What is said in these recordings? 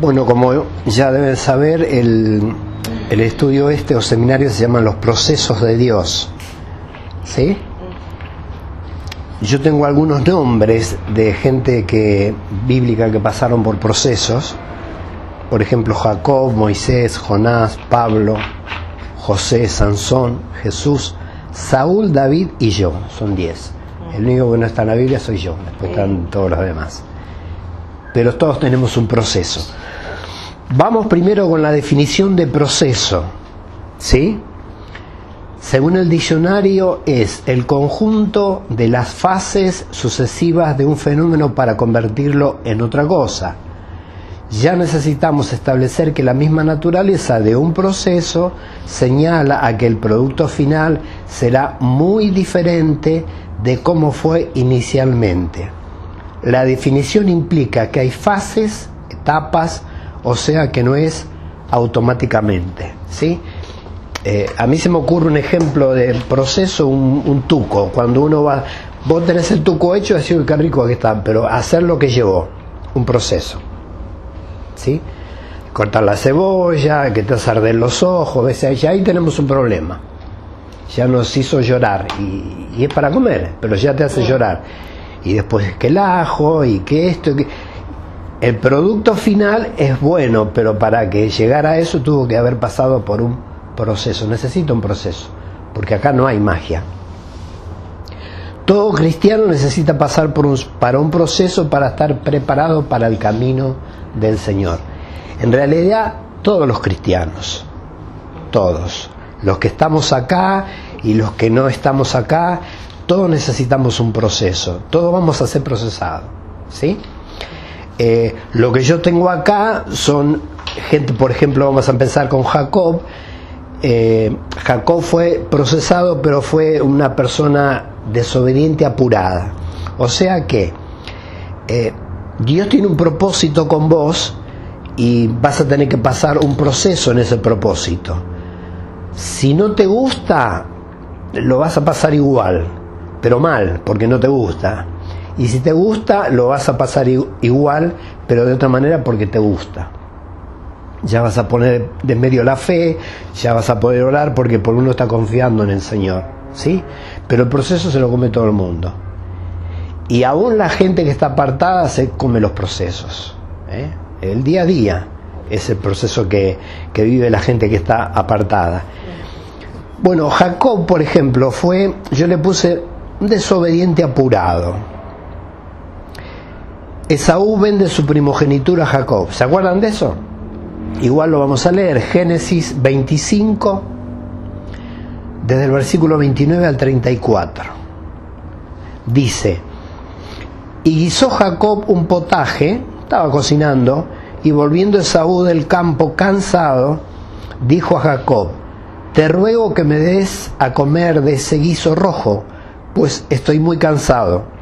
Bueno, como ya deben saber, el, el estudio este o seminario se llaman los procesos de Dios. ¿Sí? Yo tengo algunos nombres de gente que bíblica que pasaron por procesos. Por ejemplo, Jacob, Moisés, Jonás, Pablo, José, Sansón, Jesús, Saúl, David y yo. Son diez. El único que no está en la Biblia soy yo. Después están todos los demás. Pero todos tenemos un proceso. Vamos primero con la definición de proceso. ¿Sí? Según el diccionario, es el conjunto de las fases sucesivas de un fenómeno para convertirlo en otra cosa. Ya necesitamos establecer que la misma naturaleza de un proceso señala a que el producto final será muy diferente de cómo fue inicialmente. La definición implica que hay fases, etapas, o sea que no es automáticamente. ¿sí? Eh, a mí se me ocurre un ejemplo del proceso, un, tuco. Cuando uno va, vos tenés el tuco hecho, así qué rico que está, pero hacer lo que llevó, un proceso. ¿Sí? Cortar la cebolla, que te arden los ojos, ¿ves? ya ahí tenemos un problema. Ya nos hizo llorar y, y, es para comer, pero ya te hace llorar. Y después que el ajo y que esto. Que... El producto final es bueno, pero para que llegara a eso tuvo que haber pasado por un proceso, necesita un proceso, porque acá no hay magia. Todo cristiano necesita pasar por un, para un proceso para estar preparado para el camino del Señor. En realidad, todos los cristianos, todos, los que estamos acá y los que no estamos acá, todos necesitamos un proceso, todos vamos a ser procesados. ¿sí? Eh, lo que yo tengo acá son gente, por ejemplo, vamos a empezar con Jacob, eh, Jacob fue procesado, pero fue una persona desobediente apurada. O sea que eh, Dios tiene un propósito con vos y vas a tener que pasar un proceso en ese propósito. Si no te gusta, lo vas a pasar igual, pero mal, porque no te gusta. Y si te gusta, lo vas a pasar igual, pero de otra manera porque te gusta ya vas a poner de medio la fe, ya vas a poder orar porque por uno está confiando en el Señor, ¿sí? Pero el proceso se lo come todo el mundo. Y aún la gente que está apartada se come los procesos. ¿eh? El día a día es el proceso que, que vive la gente que está apartada. Bueno, Jacob, por ejemplo, fue, yo le puse un desobediente apurado. Esaú vende su primogenitura a Jacob. ¿Se acuerdan de eso? Igual lo vamos a leer, Génesis 25, desde el versículo 29 al 34. Dice, y guisó Jacob un potaje, estaba cocinando, y volviendo Esaú del campo cansado, dijo a Jacob, te ruego que me des a comer de ese guiso rojo, pues estoy muy cansado.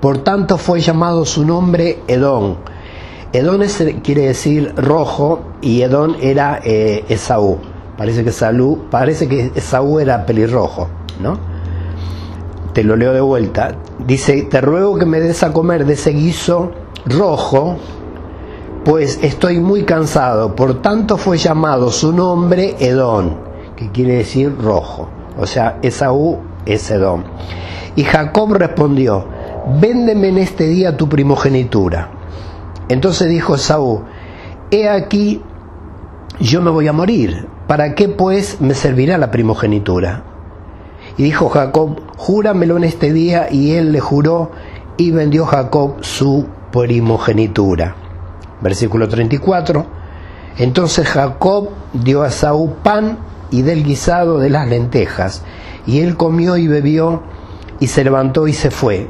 Por tanto fue llamado su nombre Edom Edón quiere decir rojo y Edón era eh, Esaú. Parece que, Salú, parece que Esaú era pelirrojo, ¿no? Te lo leo de vuelta. Dice, te ruego que me des a comer de ese guiso rojo, pues estoy muy cansado. Por tanto fue llamado su nombre Edón, que quiere decir rojo. O sea, Esaú es Edón. Y Jacob respondió, véndeme en este día tu primogenitura. Entonces dijo Saúl, he aquí, yo me voy a morir, ¿para qué pues me servirá la primogenitura? Y dijo Jacob, júramelo en este día, y él le juró, y vendió Jacob su primogenitura. Versículo 34. Entonces Jacob dio a Saúl pan y del guisado de las lentejas, y él comió y bebió, y se levantó y se fue.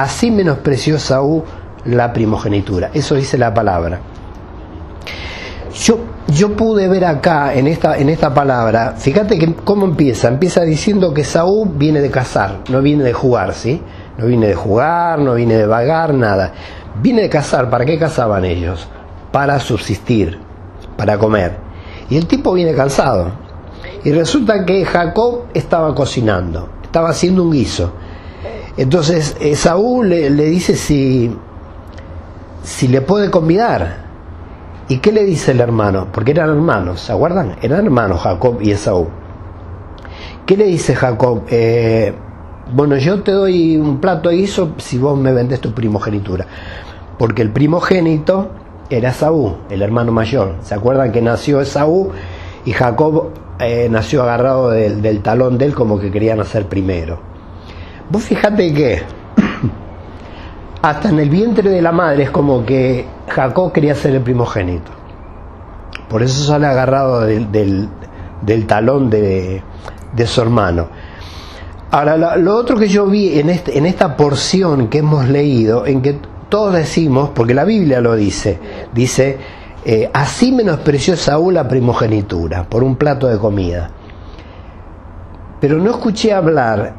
Así menospreció Saúl la primogenitura. Eso dice la palabra. Yo, yo pude ver acá, en esta, en esta palabra, fíjate que cómo empieza. Empieza diciendo que Saúl viene de cazar, no viene de jugar, ¿sí? No viene de jugar, no viene de vagar, nada. Viene de cazar. ¿Para qué cazaban ellos? Para subsistir, para comer. Y el tipo viene cansado. Y resulta que Jacob estaba cocinando, estaba haciendo un guiso. Entonces Saúl le, dice si si le puede convidar. ¿Y qué le dice el hermano? Porque eran hermanos, ¿se acuerdan? Eran hermanos Jacob y Esaú. ¿Qué le dice Jacob? Eh, bueno, yo te doy un plato de guiso si vos me vendes tu primogenitura. Porque el primogénito era Esaú, el hermano mayor. ¿Se acuerdan que nació Esaú y Jacob eh, nació agarrado del, talón de él como que quería nacer primero? Vos fíjate que hasta en el vientre de la madre es como que Jacob quería ser el primogénito. Por eso sale agarrado del, talón de, de su hermano. Ahora, lo, otro que yo vi en, este, en esta porción que hemos leído, en que todos decimos, porque la Biblia lo dice, dice, eh, así menospreció Saúl la primogenitura por un plato de comida. Pero no escuché hablar,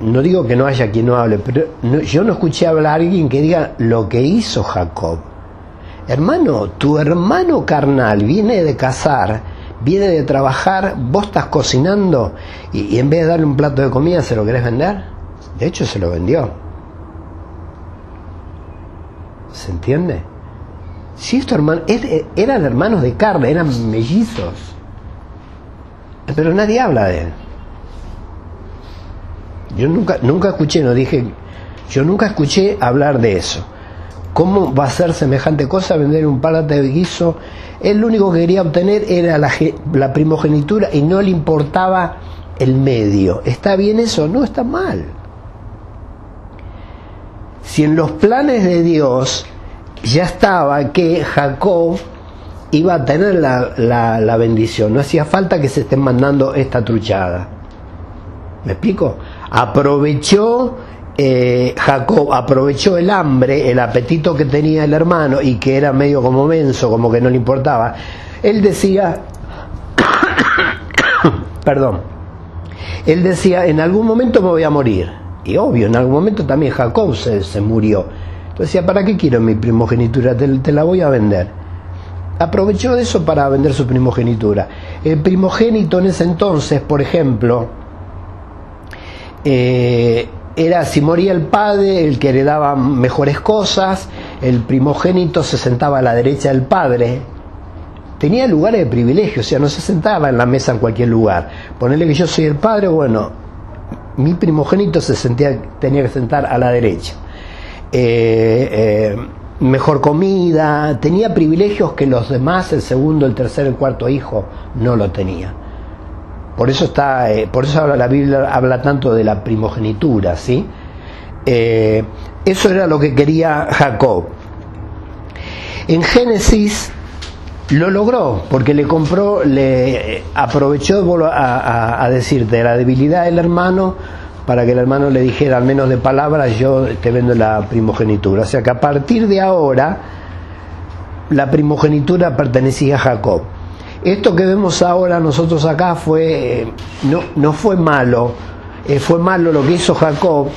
no digo que no haya quien no hable, pero yo no escuché hablar a alguien que diga lo que hizo Jacob. Hermano, tu hermano carnal viene de cazar viene de trabajar, vos estás cocinando y, en vez de darle un plato de comida se lo querés vender. De hecho se lo vendió. ¿Se entiende? Si estos hermanos eran hermanos de carne, eran mellizos. Pero nadie habla de él. Yo nunca, nunca escuché, no dije, yo nunca escuché hablar de eso. ¿Cómo va a ser semejante cosa vender un plato de guiso él lo único que quería obtener era la, primogenitura y no le importaba el medio. ¿Está bien eso? No está mal. Si en los planes de Dios ya estaba que Jacob iba a tener la, la, bendición, no hacía falta que se estén mandando esta truchada. ¿Me explico? Aprovechó eh, Jacob aprovechó el hambre, el apetito que tenía el hermano y que era medio como menso, como que no le importaba. Él decía, perdón, él decía, en algún momento me voy a morir. Y obvio, en algún momento también Jacob se, se murió. Entonces decía, ¿para qué quiero mi primogenitura? Te, te, la voy a vender. Aprovechó eso para vender su primogenitura. El primogénito en ese entonces, por ejemplo, eh, era si moría el padre el que heredaba mejores cosas, el primogénito se sentaba a la derecha del padre, tenía lugares de privilegio, o sea, no se sentaba en la mesa en cualquier lugar. Ponerle que yo soy el padre, bueno, mi primogénito se sentía, tenía que sentar a la derecha. Eh, eh, mejor comida, tenía privilegios que los demás, el segundo, el tercer, el cuarto hijo, no lo tenían. Por eso está, eh, por eso la Biblia habla tanto de la primogenitura, ¿sí? Eh, eso era lo que quería Jacob. En Génesis lo logró, porque le compró, le aprovechó a, a, decirte la debilidad del hermano para que el hermano le dijera al menos de palabras, yo te vendo la primogenitura. O sea que a partir de ahora la primogenitura pertenecía a Jacob. Esto que vemos ahora nosotros acá fue, no, no fue malo, eh, fue malo lo que hizo Jacob,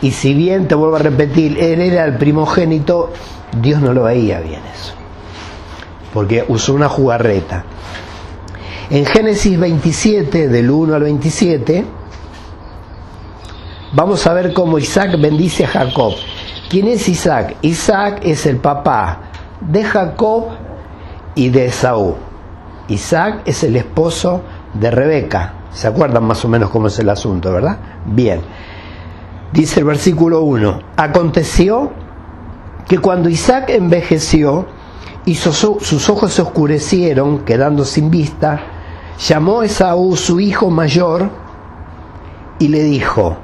y si bien, te vuelvo a repetir, él era el primogénito, Dios no lo veía bien eso, porque usó una jugarreta. En Génesis 27, del 1 al 27, vamos a ver cómo Isaac bendice a Jacob. ¿Quién es Isaac? Isaac es el papá de Jacob y de Esaú. Isaac es el esposo de Rebeca. ¿Se acuerdan más o menos cómo es el asunto, verdad? Bien. Dice el versículo 1, aconteció que cuando Isaac envejeció y sus ojos se oscurecieron, quedando sin vista, llamó Esaú su hijo mayor y le dijo,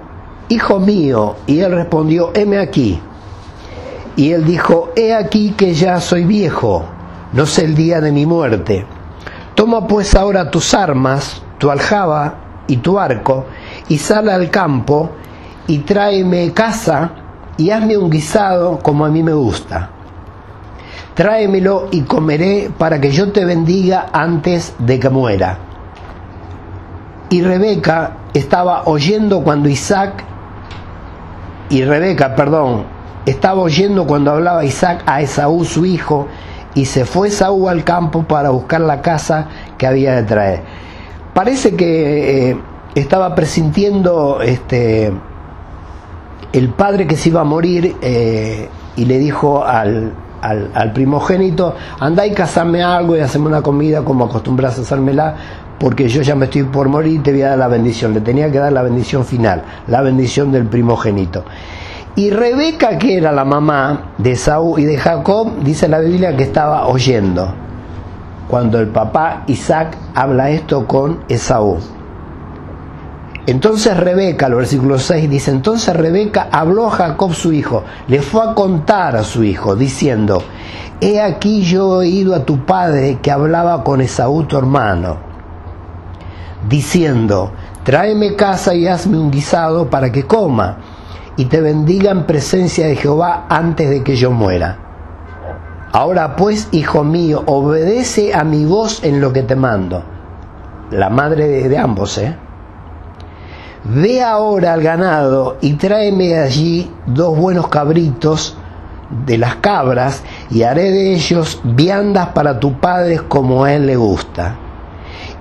Hijo mío, y él respondió, heme aquí. Y él dijo, he aquí que ya soy viejo, no sé el día de mi muerte. Toma pues ahora tus armas, tu aljaba y tu arco, y sal al campo, y tráeme casa, y hazme un guisado como a mí me gusta. Tráemelo y comeré para que yo te bendiga antes de que muera. Y Rebeca estaba oyendo cuando Isaac, y Rebeca, perdón, estaba oyendo cuando hablaba Isaac a Esaú su hijo, y se fue Saúl al campo para buscar la casa que había de traer. Parece que eh, estaba presintiendo este, el padre que se iba a morir eh, y le dijo al, al, al primogénito, anda y casame algo y haceme una comida como acostumbras a hacérmela, porque yo ya me estoy por morir y te voy a dar la bendición. Le tenía que dar la bendición final, la bendición del primogénito. Y Rebeca, que era la mamá de Saúl y de Jacob, dice la Biblia que estaba oyendo cuando el papá Isaac habla esto con Esaú. Entonces Rebeca, el versículo 6 dice, entonces Rebeca habló a Jacob su hijo, le fue a contar a su hijo, diciendo, he aquí yo he oído a tu padre que hablaba con Esaú tu hermano, diciendo, tráeme casa y hazme un guisado para que coma, y te bendiga en presencia de Jehová antes de que yo muera. Ahora pues, hijo mío, obedece a mi voz en lo que te mando. La madre de, ambos, ¿eh? Ve ahora al ganado y tráeme allí dos buenos cabritos de las cabras y haré de ellos viandas para tu padre como a él le gusta.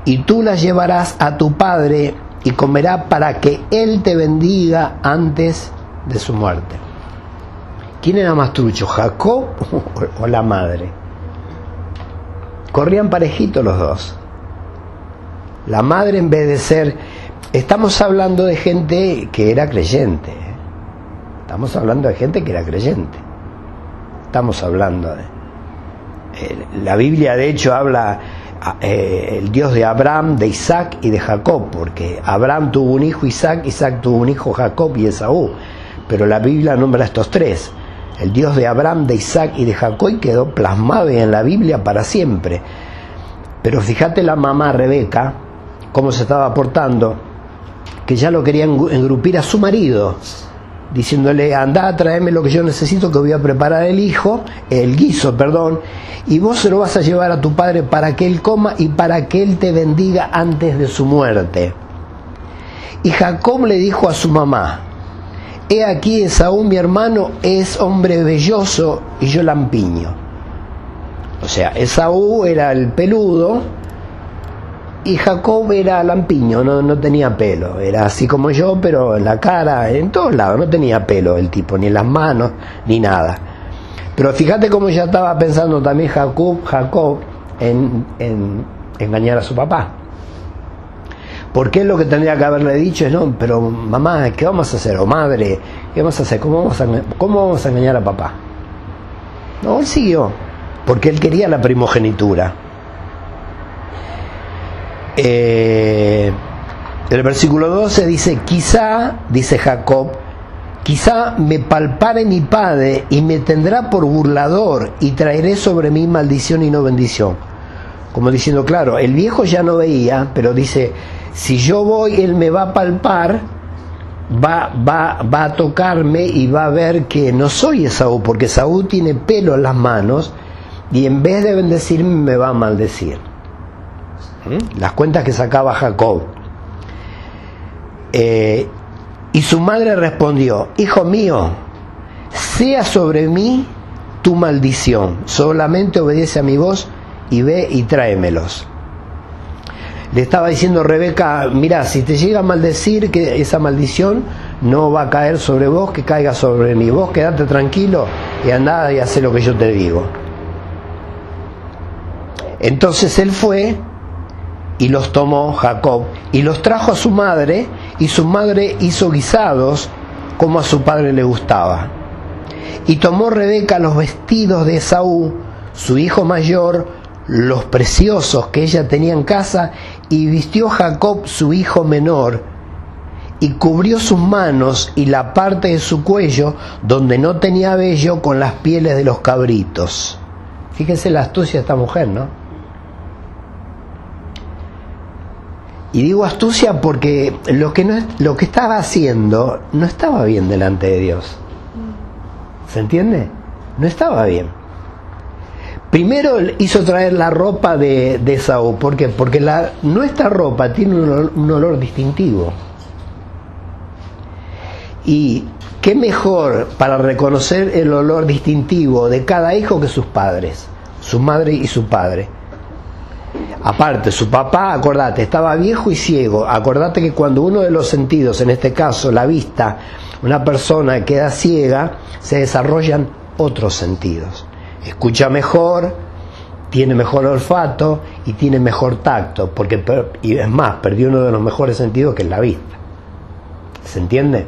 Y tú las llevarás a tu padre y comerá para que él te bendiga antes de su muerte. ¿Quién era más trucho, Jacob o la madre? Corrían parejitos los dos. La madre en vez de ser Estamos hablando de gente que era creyente. ¿eh? Estamos hablando de gente que era creyente. Estamos hablando de... La Biblia de hecho habla eh, el Dios de Abraham, de Isaac y de Jacob, porque Abraham tuvo un hijo Isaac, Isaac tuvo un hijo Jacob y Esaú. Pero la Biblia nombra estos tres. El Dios de Abraham, de Isaac y de Jacob quedó plasmado en la Biblia para siempre. Pero fíjate la mamá Rebeca, cómo se estaba portando que ya lo quería engrupir a su marido, diciéndole, anda, tráeme lo que yo necesito, que voy a preparar el hijo, el guiso, perdón, y vos se lo vas a llevar a tu padre para que él coma y para que él te bendiga antes de su muerte. Y Jacob le dijo a su mamá, he aquí Esaú mi hermano es hombre belloso y yo lampiño. O sea, Esaú era el peludo, y Jacob era lampiño, no, no tenía pelo, era así como yo, pero en la cara, en todos lados, no tenía pelo el tipo, ni en las manos, ni nada. Pero fíjate cómo ya estaba pensando también Jacob, Jacob en engañar a su papá. Porque él lo que tendría que haberle dicho es, no, pero mamá, ¿qué vamos a hacer? O madre, ¿qué vamos a hacer? ¿Cómo vamos a, cómo vamos a engañar a papá? No, él siguió, porque él quería la primogenitura. Eh, el versículo 12 dice, quizá, dice Jacob, quizá me palpare mi padre y me tendrá por burlador y traeré sobre mí maldición y no bendición. Como diciendo, claro, el viejo ya no veía, pero dice, si yo voy, él me va a palpar, va, va, va a tocarme y va a ver que no soy Esaú, porque Esaú tiene pelo en las manos y en vez de bendecirme me va a maldecir. ¿Mm? las cuentas que sacaba Jacob. Eh, y su madre respondió, Hijo mío, sea sobre mí tu maldición, solamente obedece a mi voz y ve y tráemelos. Le estaba diciendo Rebeca, mira, si te llega a maldecir que esa maldición no va a caer sobre vos, que caiga sobre mí. Vos quedate tranquilo y andá y hace lo que yo te digo. Entonces él fue y los tomó Jacob y los trajo a su madre y su madre hizo guisados como a su padre le gustaba. Y tomó Rebeca los vestidos de Esaú, su hijo mayor, los preciosos que ella tenía en casa, y vistió Jacob su hijo menor, y cubrió sus manos y la parte de su cuello donde no tenía vello con las pieles de los cabritos. Fíjense la astucia de esta mujer, ¿no? Y digo astucia porque lo que, no, lo que estaba haciendo no estaba bien delante de Dios. ¿Se entiende? No estaba bien. Primero hizo traer la ropa de, de Saúl. ¿Por qué? Porque la, nuestra ropa tiene un olor, un olor distintivo. Y qué mejor para reconocer el olor distintivo de cada hijo que sus padres, su madre y su padre. Aparte, su papá, acordate, estaba viejo y ciego. Acordate que cuando uno de los sentidos, en este caso la vista, una persona queda ciega, se desarrollan otros sentidos. Escucha mejor, tiene mejor olfato y tiene mejor tacto, porque y es más, perdió uno de los mejores sentidos que es la vista. ¿Se entiende?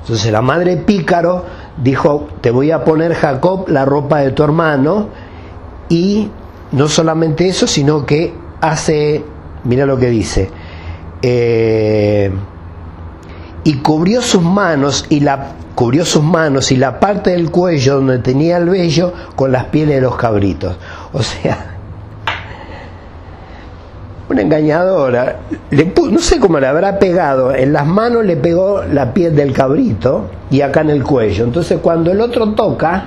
Entonces la madre pícaro dijo, te voy a poner Jacob la ropa de tu hermano y no solamente eso, sino que hace, mira lo que dice, eh, y cubrió sus manos y la cubrió sus manos y la parte del cuello donde tenía el vello con las pieles de los cabritos. O sea, una engañadora. Le no sé cómo le habrá pegado. En las manos le pegó la piel del cabrito y acá en el cuello. Entonces cuando el otro toca,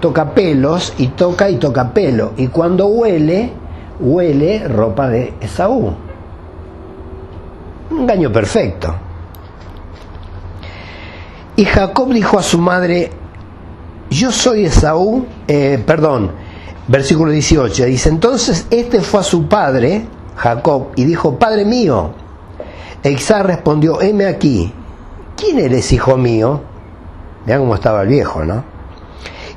toca pelos y toca y toca pelo. Y cuando huele, huele ropa de Esaú. Un engaño perfecto. Y Jacob dijo a su madre, yo soy Esaú, eh, perdón, versículo 18, dice, entonces este fue a su padre, Jacob, y dijo, Padre mío. E respondió, heme aquí, ¿quién eres, hijo mío? Vean cómo estaba el viejo, ¿no?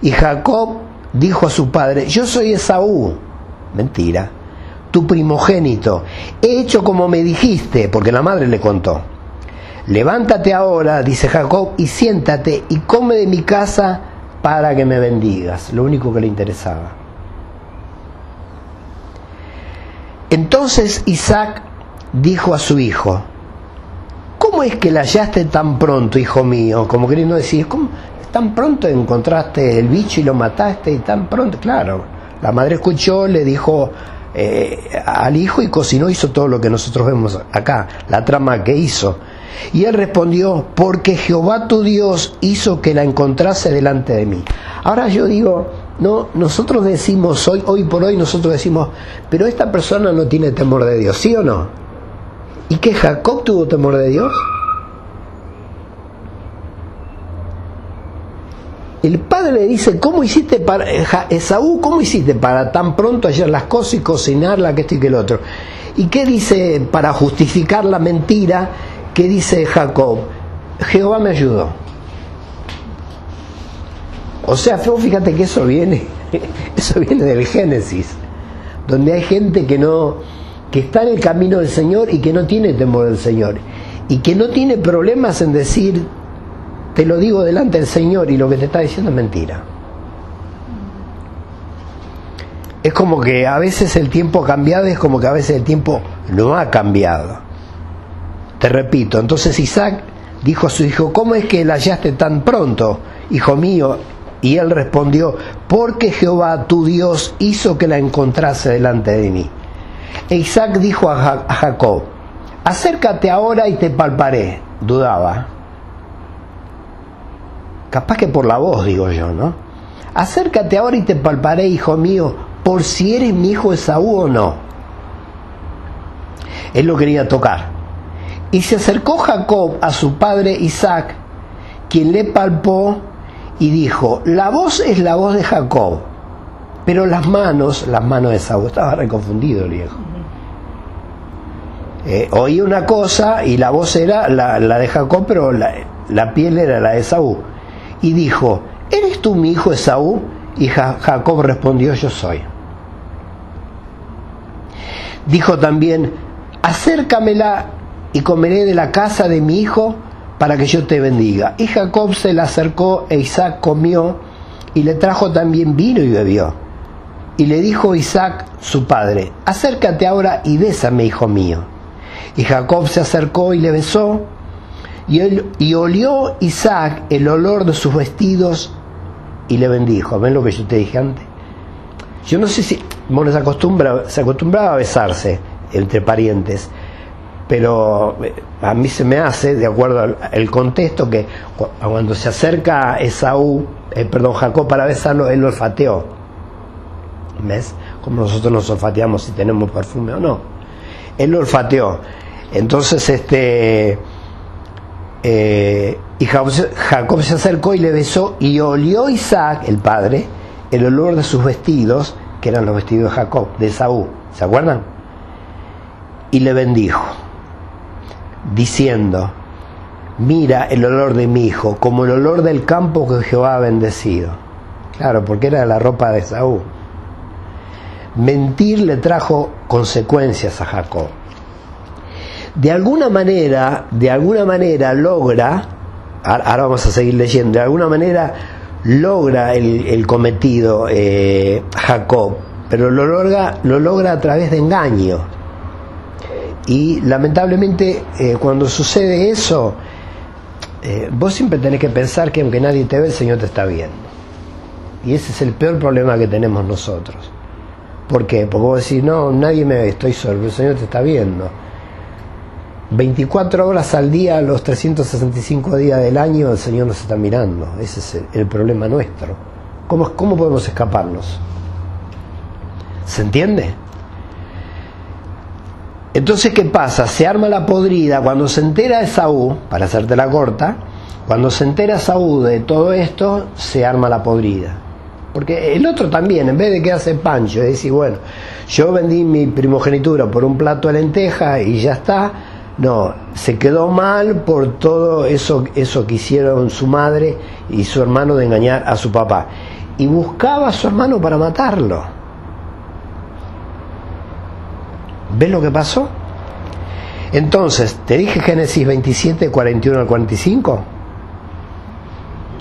Y Jacob dijo a su padre, yo soy Esaú. Mentira, tu primogénito. He hecho como me dijiste, porque la madre le contó. Levántate ahora, dice Jacob, y siéntate y come de mi casa para que me bendigas. Lo único que le interesaba. Entonces Isaac dijo a su hijo, ¿cómo es que la hallaste tan pronto, hijo mío? Como queriendo decir, ¿cómo tan pronto encontraste el bicho y lo mataste y tan pronto? Claro, la madre escuchó, le dijo eh, al hijo y cocinó, hizo todo lo que nosotros vemos acá, la trama que hizo. Y él respondió, porque Jehová tu Dios hizo que la encontrase delante de mí. Ahora yo digo, no, nosotros decimos hoy, hoy por hoy nosotros decimos, pero esta persona no tiene temor de Dios, ¿sí o no? ¿Y que Jacob tuvo temor de Dios? El padre le dice, ¿cómo hiciste para, Esaú, cómo hiciste para tan pronto hallar las cosas y cocinarla, que esto y que el otro? ¿Y qué dice para justificar la mentira? ¿Qué dice Jacob? Jehová me ayudó. O sea, fíjate que eso viene, eso viene del Génesis, donde hay gente que no, que está en el camino del Señor y que no tiene temor del Señor, y que no tiene problemas en decir, te lo digo delante del Señor y lo que te está diciendo es mentira. Es como que a veces el tiempo ha cambiado es como que a veces el tiempo no ha cambiado. Te repito, entonces Isaac dijo a su hijo, ¿cómo es que la hallaste tan pronto, hijo mío? Y él respondió, porque Jehová tu Dios hizo que la encontrase delante de mí. E Isaac dijo a, Jacob, acércate ahora y te palparé. Dudaba. Capaz que por la voz, digo yo, ¿no? Acércate ahora y te palparé, hijo mío, por si eres mi hijo Esaú o no. Él lo quería tocar. Y se acercó Jacob a su padre Isaac, quien le palpó y dijo, la voz es la voz de Jacob, pero las manos, las manos de Saúl. Estaba reconfundido el viejo. Eh, oí una cosa y la voz era la, de Jacob, pero la, piel era la de Saúl. Y dijo, ¿eres tú mi hijo Esaú? Y Jacob respondió, yo soy. Dijo también, acércamela y comeré de la casa de mi hijo para que yo te bendiga. Y Jacob se le acercó e Isaac comió y le trajo también vino y bebió. Y le dijo Isaac, su padre, acércate ahora y bésame, hijo mío. Y Jacob se acercó y le besó, y, él, y olió Isaac el olor de sus vestidos y le bendijo. ¿Ven lo que yo te dije antes? Yo no sé si, se acostumbraba a besarse entre parientes, pero eh, a mí se me hace, de acuerdo al, contexto, que cuando se acerca Esaú, eh, perdón, Jacob para besarlo, él lo olfateó. ¿Ves? Como nosotros nos olfateamos si tenemos perfume o no. Él lo olfateó. Entonces, este. Eh, y Jacob, se acercó y le besó, y olió Isaac, el padre, el olor de sus vestidos, que eran los vestidos de Jacob, de Esaú. ¿Se acuerdan? Y le bendijo diciendo, mira el olor de mi hijo, como el olor del campo que Jehová ha bendecido. Claro, porque era la ropa de Saúl. Mentir le trajo consecuencias a Jacob. De alguna manera, de alguna manera logra, ahora vamos a seguir leyendo, de alguna manera logra el, cometido eh, Jacob, pero lo logra, lo logra a través de engaño. Y lamentablemente eh, cuando sucede eso, eh, vos siempre tenés que pensar que aunque nadie te ve, el Señor te está viendo. Y ese es el peor problema que tenemos nosotros. ¿Por qué? Porque vos decís, no, nadie me ve, estoy solo, el Señor te está viendo. 24 horas al día, los 365 días del año, el Señor nos está mirando. Ese es el, problema nuestro. ¿Cómo, ¿Cómo podemos escaparnos? ¿Se entiende? Entonces, ¿qué pasa? Se arma la podrida cuando se entera Esaú, para hacerte la corta, cuando se entera Esaú de todo esto, se arma la podrida. Porque el otro también, en vez de quedarse pancho, es decir, bueno, yo vendí mi primogenitura por un plato de lenteja y ya está, no, se quedó mal por todo eso, eso que hicieron su madre y su hermano de engañar a su papá. Y buscaba a su hermano para matarlo. ¿Ves lo que pasó? Entonces, te dije Génesis 27, 41 al 45.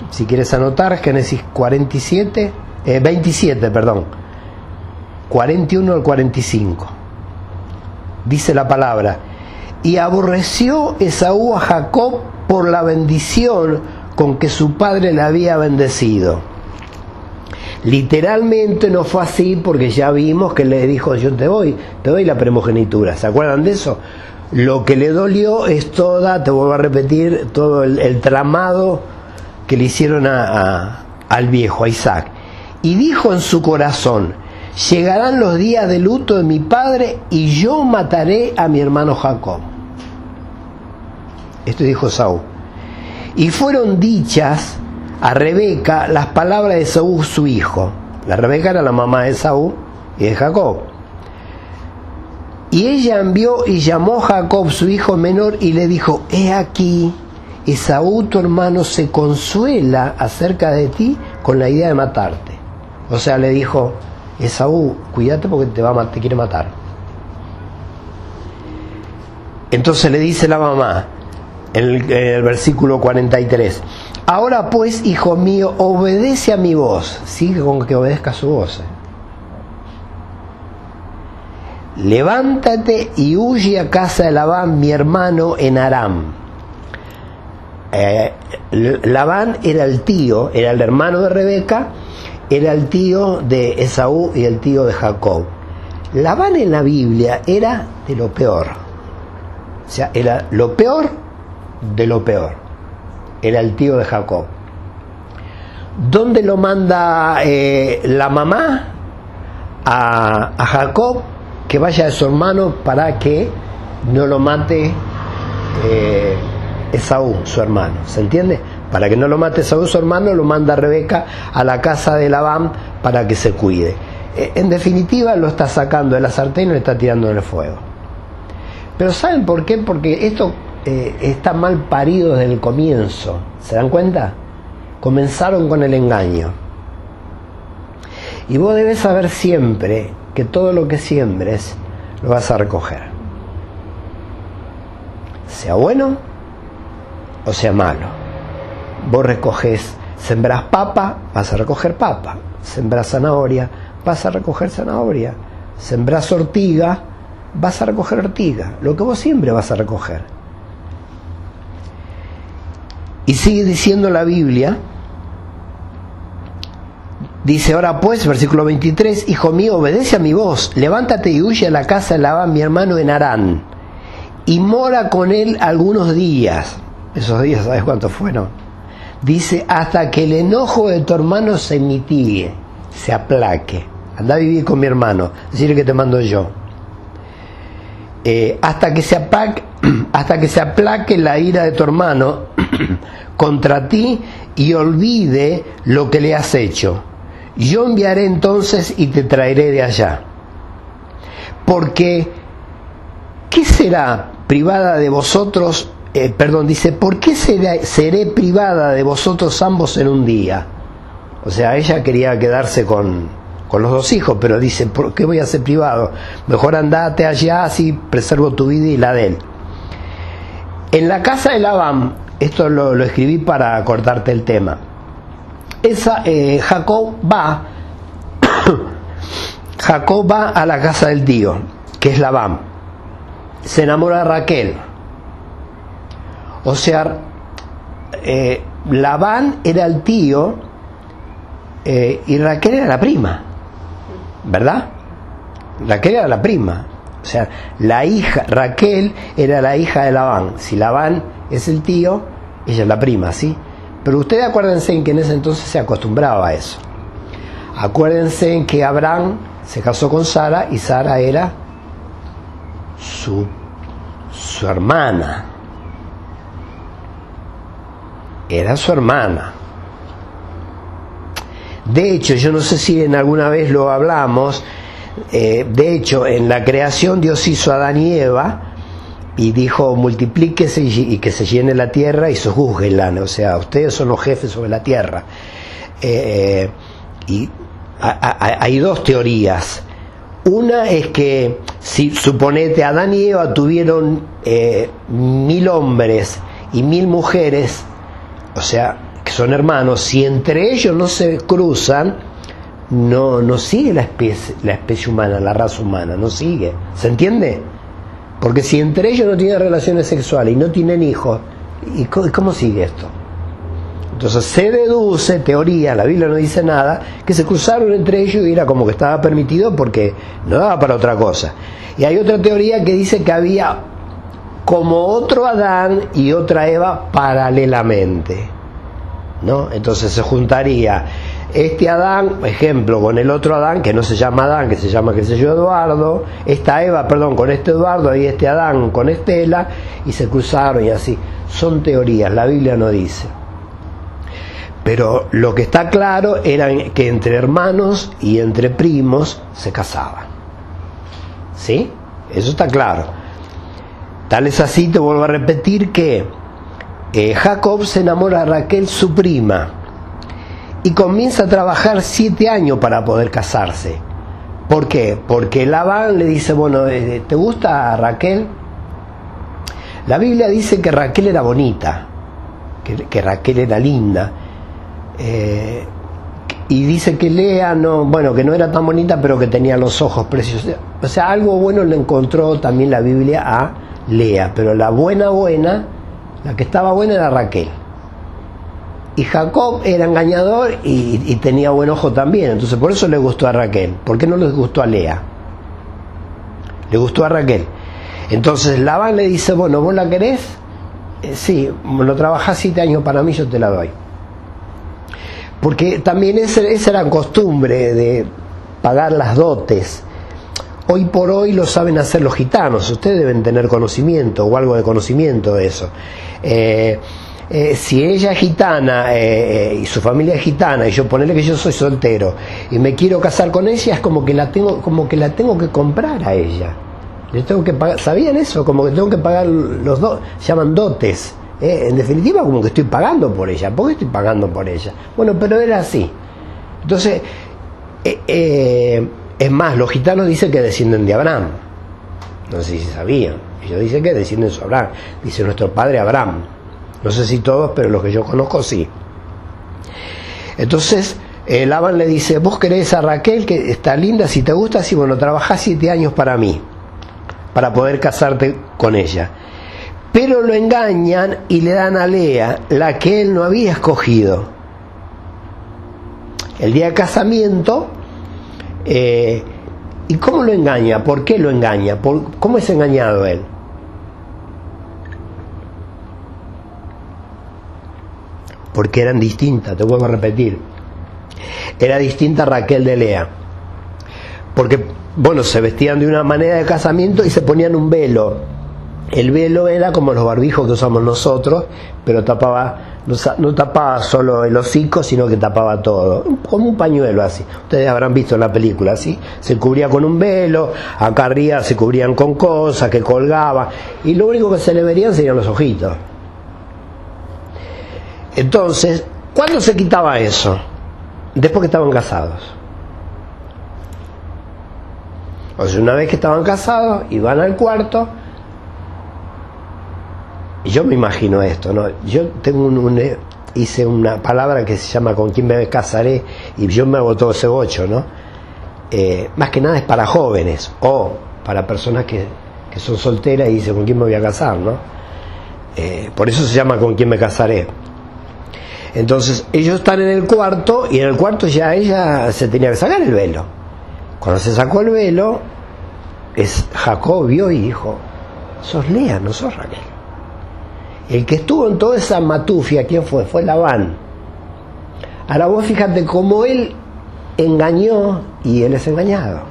Si quieres anotar, Génesis 47, 27, eh, perdón, 41 al 45. Dice la palabra, y aborreció Esaú a Jacob por la bendición con que su padre le había bendecido Literalmente no fue así porque ya vimos que le dijo yo te doy, te doy la primogenitura. ¿Se acuerdan de eso? Lo que le dolió es toda, te vuelvo a repetir, todo el, tramado que le hicieron al viejo, a Isaac. Y dijo en su corazón, llegarán los días de luto de mi padre y yo mataré a mi hermano Jacob. Esto dijo Saúl. Y fueron dichas a Rebeca las palabras de Saúl su hijo. La Rebeca era la mamá de Saúl y de Jacob. Y ella envió y llamó a Jacob su hijo menor y le dijo, he aquí, Esaú tu hermano se consuela acerca de ti con la idea de matarte. O sea, le dijo, Esaú, cuídate porque te, va a, te quiere matar. Entonces le dice la mamá, en el, en el versículo 43, Ahora pues, hijo mío, obedece a mi voz. Sigue con que obedezca su voz. Eh. Levántate y huye a casa de Labán, mi hermano, en Aram. Eh, Labán era el tío, era el hermano de Rebeca, era el tío de Esaú y el tío de Jacob. Labán en la Biblia era de lo peor. O sea, era lo peor de lo peor era el tío de Jacob. ¿Dónde lo manda eh, la mamá a, Jacob? Que vaya a su hermano para que no lo mate eh, Esaú, su hermano. ¿Se entiende? Para que no lo mate Esaú, su hermano, lo manda Rebeca a la casa de Labán para que se cuide. Eh, en definitiva, lo está sacando de la sartén y lo está tirando en el fuego. Pero ¿saben por qué? Porque esto eh, está mal parido desde el comienzo. ¿Se dan cuenta? Comenzaron con el engaño. Y vos debes saber siempre que todo lo que siembres lo vas a recoger. Sea bueno o sea malo. Vos recoges, sembrás papa, vas a recoger papa. Sembrás zanahoria, vas a recoger zanahoria. Sembrás ortiga, vas a recoger ortiga. Lo que vos siempre vas a recoger. Y sigue diciendo la Biblia, dice ahora pues, versículo 23, Hijo mío, obedece a mi voz, levántate y huye a la casa de Labán, mi hermano en Arán, y mora con él algunos días. Esos días, ¿sabes cuántos fueron? Dice, hasta que el enojo de tu hermano se mitigue, se aplaque. Anda a vivir con mi hermano, decirle que te mando yo. Eh, hasta, que se aplaque, hasta que se aplaque la ira de tu hermano contra ti y olvide lo que le has hecho. Yo enviaré entonces y te traeré de allá. Porque, ¿qué será privada de vosotros? Eh, perdón, dice, ¿por qué seré, privada de vosotros ambos en un día? O sea, ella quería quedarse con, con los dos hijos, pero dice, ¿por qué voy a ser privado? Mejor andate allá, así preservo tu vida y la de él. En la casa de Labán, esto lo, escribí para cortarte el tema, esa, eh, Jacob va, Jacob va a la casa del tío, que es Labán, se enamora de Raquel, o sea, eh, Labán era el tío eh, y Raquel era la prima, ¿verdad? Raquel era la prima. O sea, la hija, Raquel era la hija de Labán. Si Labán es el tío, ella es la prima, ¿sí? Pero ustedes acuérdense en que en ese entonces se acostumbraba a eso. Acuérdense en que Abraham se casó con Sara y Sara era su, su hermana. Era su hermana. De hecho, yo no sé si en alguna vez lo hablamos, eh, de hecho, en la creación Dios hizo a Adán y Eva y dijo multiplíquese y, que se llene la tierra y sojúzguenla, o sea, ustedes son los jefes sobre la tierra. Eh, y hay dos teorías. Una es que si suponete Adán y Eva tuvieron eh, mil hombres y mil mujeres, o sea, que son hermanos, si entre ellos no se cruzan, no, no sigue la especie, la especie humana, la raza humana, no sigue. ¿Se entiende? Porque si entre ellos no tienen relaciones sexuales y no tienen hijos, ¿y cómo sigue esto? Entonces se deduce, teoría, la Biblia no dice nada, que se cruzaron entre ellos y era como que estaba permitido porque no daba para otra cosa. Y hay otra teoría que dice que había como otro Adán y otra Eva paralelamente. ¿no? Entonces se juntaría este Adán, ejemplo, con el otro Adán, que no se llama Adán, que se llama, qué sé yo, Eduardo, esta Eva, perdón, con este Eduardo y este Adán con Estela, y se cruzaron y así. Son teorías, la Biblia no dice. Pero lo que está claro era que entre hermanos y entre primos se casaban. ¿Sí? Eso está claro. Tal es así, te vuelvo a repetir que eh, Jacob se enamora de Raquel, su prima, y comienza a trabajar siete años para poder casarse. ¿Por qué? Porque Labán le dice, bueno, eh, ¿te gusta Raquel? La Biblia dice que Raquel era bonita, que, Raquel era linda. Eh, y dice que Lea no, bueno, que no era tan bonita, pero que tenía los ojos preciosos. O sea, algo bueno le encontró también la Biblia a Lea, pero la buena buena, la que estaba buena era Raquel. Y Jacob era engañador y, tenía buen ojo también, entonces por eso le gustó a Raquel. ¿Por qué no le gustó a Lea? Le gustó a Raquel. Entonces Labán le dice, bueno, ¿vos la querés? Eh, sí, lo trabajás siete años para mí, yo te la doy. Porque también esa, era costumbre de pagar las dotes. Hoy por hoy lo saben hacer los gitanos, ustedes deben tener conocimiento o algo de conocimiento de eso. Eh, eh, si ella es gitana eh, eh, y su familia es gitana y yo ponerle que yo soy soltero y me quiero casar con ella es como que la tengo como que la tengo que comprar a ella. Le tengo que pagar sabían eso como que tengo que pagar los dos llaman dotes. En definitiva como que estoy pagando por ella. ¿por qué estoy pagando por ella? bueno pero era así. Entonces es más los gitanos dicen que descienden de Abraham. No sé si sabían. Ellos dicen que descienden de Abraham. Dice nuestro padre Abraham no sé si todos, pero los que yo conozco sí. Entonces, el Laban le dice, vos querés a Raquel, que está linda, si te gusta, sí, bueno, trabajás siete años para mí, para poder casarte con ella. Pero lo engañan y le dan a Lea, la que él no había escogido. El día de casamiento, eh, ¿y cómo lo engaña? ¿Por qué lo engaña? ¿Cómo es engañado él? Porque eran distintas, te vuelvo a repetir. Era distinta Raquel de Lea. Porque, bueno, se vestían de una manera de casamiento y se ponían un velo. El velo era como los barbijos que usamos nosotros, pero tapaba, no, tapaba solo el hocico, sino que tapaba todo, como un pañuelo así. Ustedes habrán visto en la película así. Se cubría con un velo, acá arriba se cubrían con cosas que colgaba, y lo único que se le verían serían los ojitos. Entonces, ¿cuándo se quitaba eso? después que estaban casados. O sea, una vez que estaban casados, iban al cuarto. Y yo me imagino esto, ¿no? Yo tengo un, hice una palabra que se llama con quién me casaré y yo me hago todo ese bocho, ¿no? Eh, más que nada es para jóvenes o para personas que, que son solteras y dicen con quién me voy a casar, ¿no? Eh, por eso se llama con quién me casaré. Entonces ellos están en el cuarto y en el cuarto ya ella se tenía que sacar el velo. Cuando se sacó el velo, es Jacobio y dijo, sos Lea, no sos Raquel. El que estuvo en toda esa matufia, ¿quién fue? Fue Labán. Ahora vos fíjate cómo él engañó y él es engañado.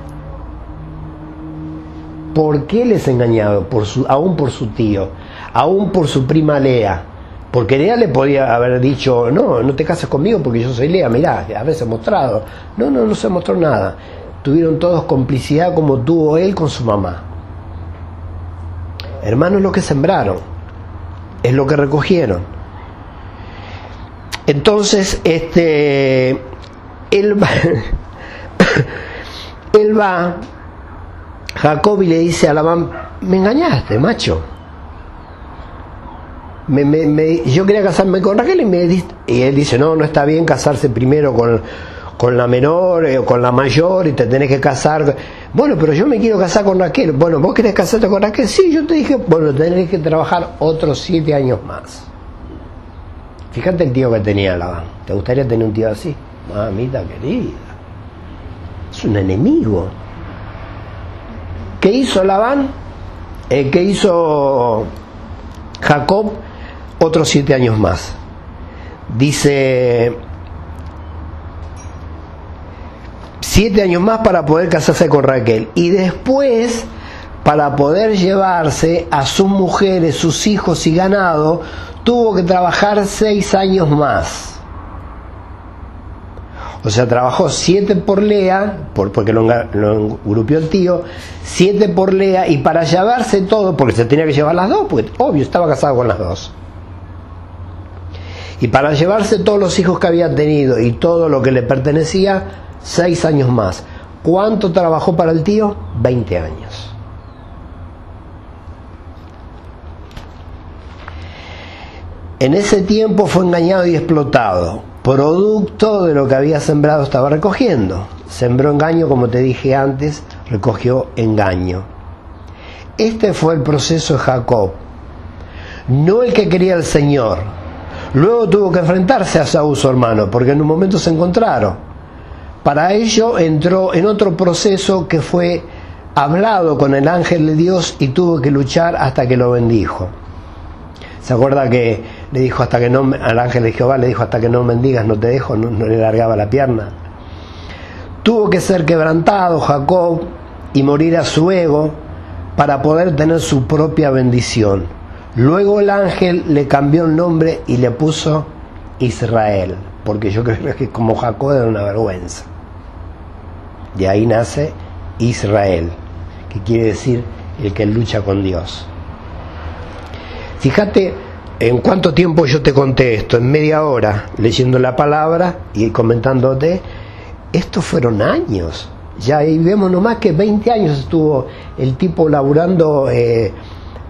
¿Por qué él es engañado? Por su, aún por su tío, aún por su prima Lea porque Lea le podía haber dicho, no, no te cases conmigo porque yo soy Lea, mirá, veces mostrado. No, no, no se mostró nada. Tuvieron todos complicidad como tuvo él con su mamá. Hermanos, lo que sembraron, es lo que recogieron. Entonces, este, él va, él va, Jacob y le dice a Labán, me engañaste, macho yo quería casarme con Raquel y, me, y él dice, no, no está bien casarse primero con, con la menor eh, o con la mayor y te tenés que casar. Bueno, pero yo me quiero casar con Raquel. Bueno, ¿vos querés casarte con Raquel? Sí, yo te dije, bueno, tenés que trabajar otros siete años más. Fíjate el tío que tenía Labán. ¿Te gustaría tener un tío así? Mamita querida. Es un enemigo. ¿Qué hizo Labán? Eh, ¿Qué hizo Jacob? Otros siete años más. Dice, siete años más para poder casarse con Raquel. Y después, para poder llevarse a sus mujeres, sus hijos y ganado, tuvo que trabajar seis años más. O sea, trabajó siete por Lea, por, porque lo, lo engrupió el tío, siete por Lea, y para llevarse todo, porque se tenía que llevar las dos, porque obvio, estaba casado con las dos. Y para llevarse todos los hijos que había tenido y todo lo que le pertenecía, seis años más. ¿Cuánto trabajó para el tío? Veinte años. En ese tiempo fue engañado y explotado. Producto de lo que había sembrado estaba recogiendo. Sembró engaño, como te dije antes, recogió engaño. Este fue el proceso de Jacob. No el que quería el Señor, Luego tuvo que enfrentarse a Saúl, su hermano, porque en un momento se encontraron. Para ello entró en otro proceso que fue hablado con el ángel de Dios y tuvo que luchar hasta que lo bendijo. ¿Se acuerda que le dijo hasta que no, al ángel de Jehová le dijo hasta que no bendigas no te dejo, no, no le largaba la pierna? Tuvo que ser quebrantado Jacob y morir a su ego para poder tener su propia bendición. Luego el ángel le cambió el nombre y le puso Israel, porque yo creo que como Jacob era una vergüenza. De ahí nace Israel, que quiere decir el que lucha con Dios. Fíjate en cuánto tiempo yo te conté esto, en media hora, leyendo la palabra y comentándote, estos fueron años. Ya ahí vemos nomás que 20 años estuvo el tipo laburando eh,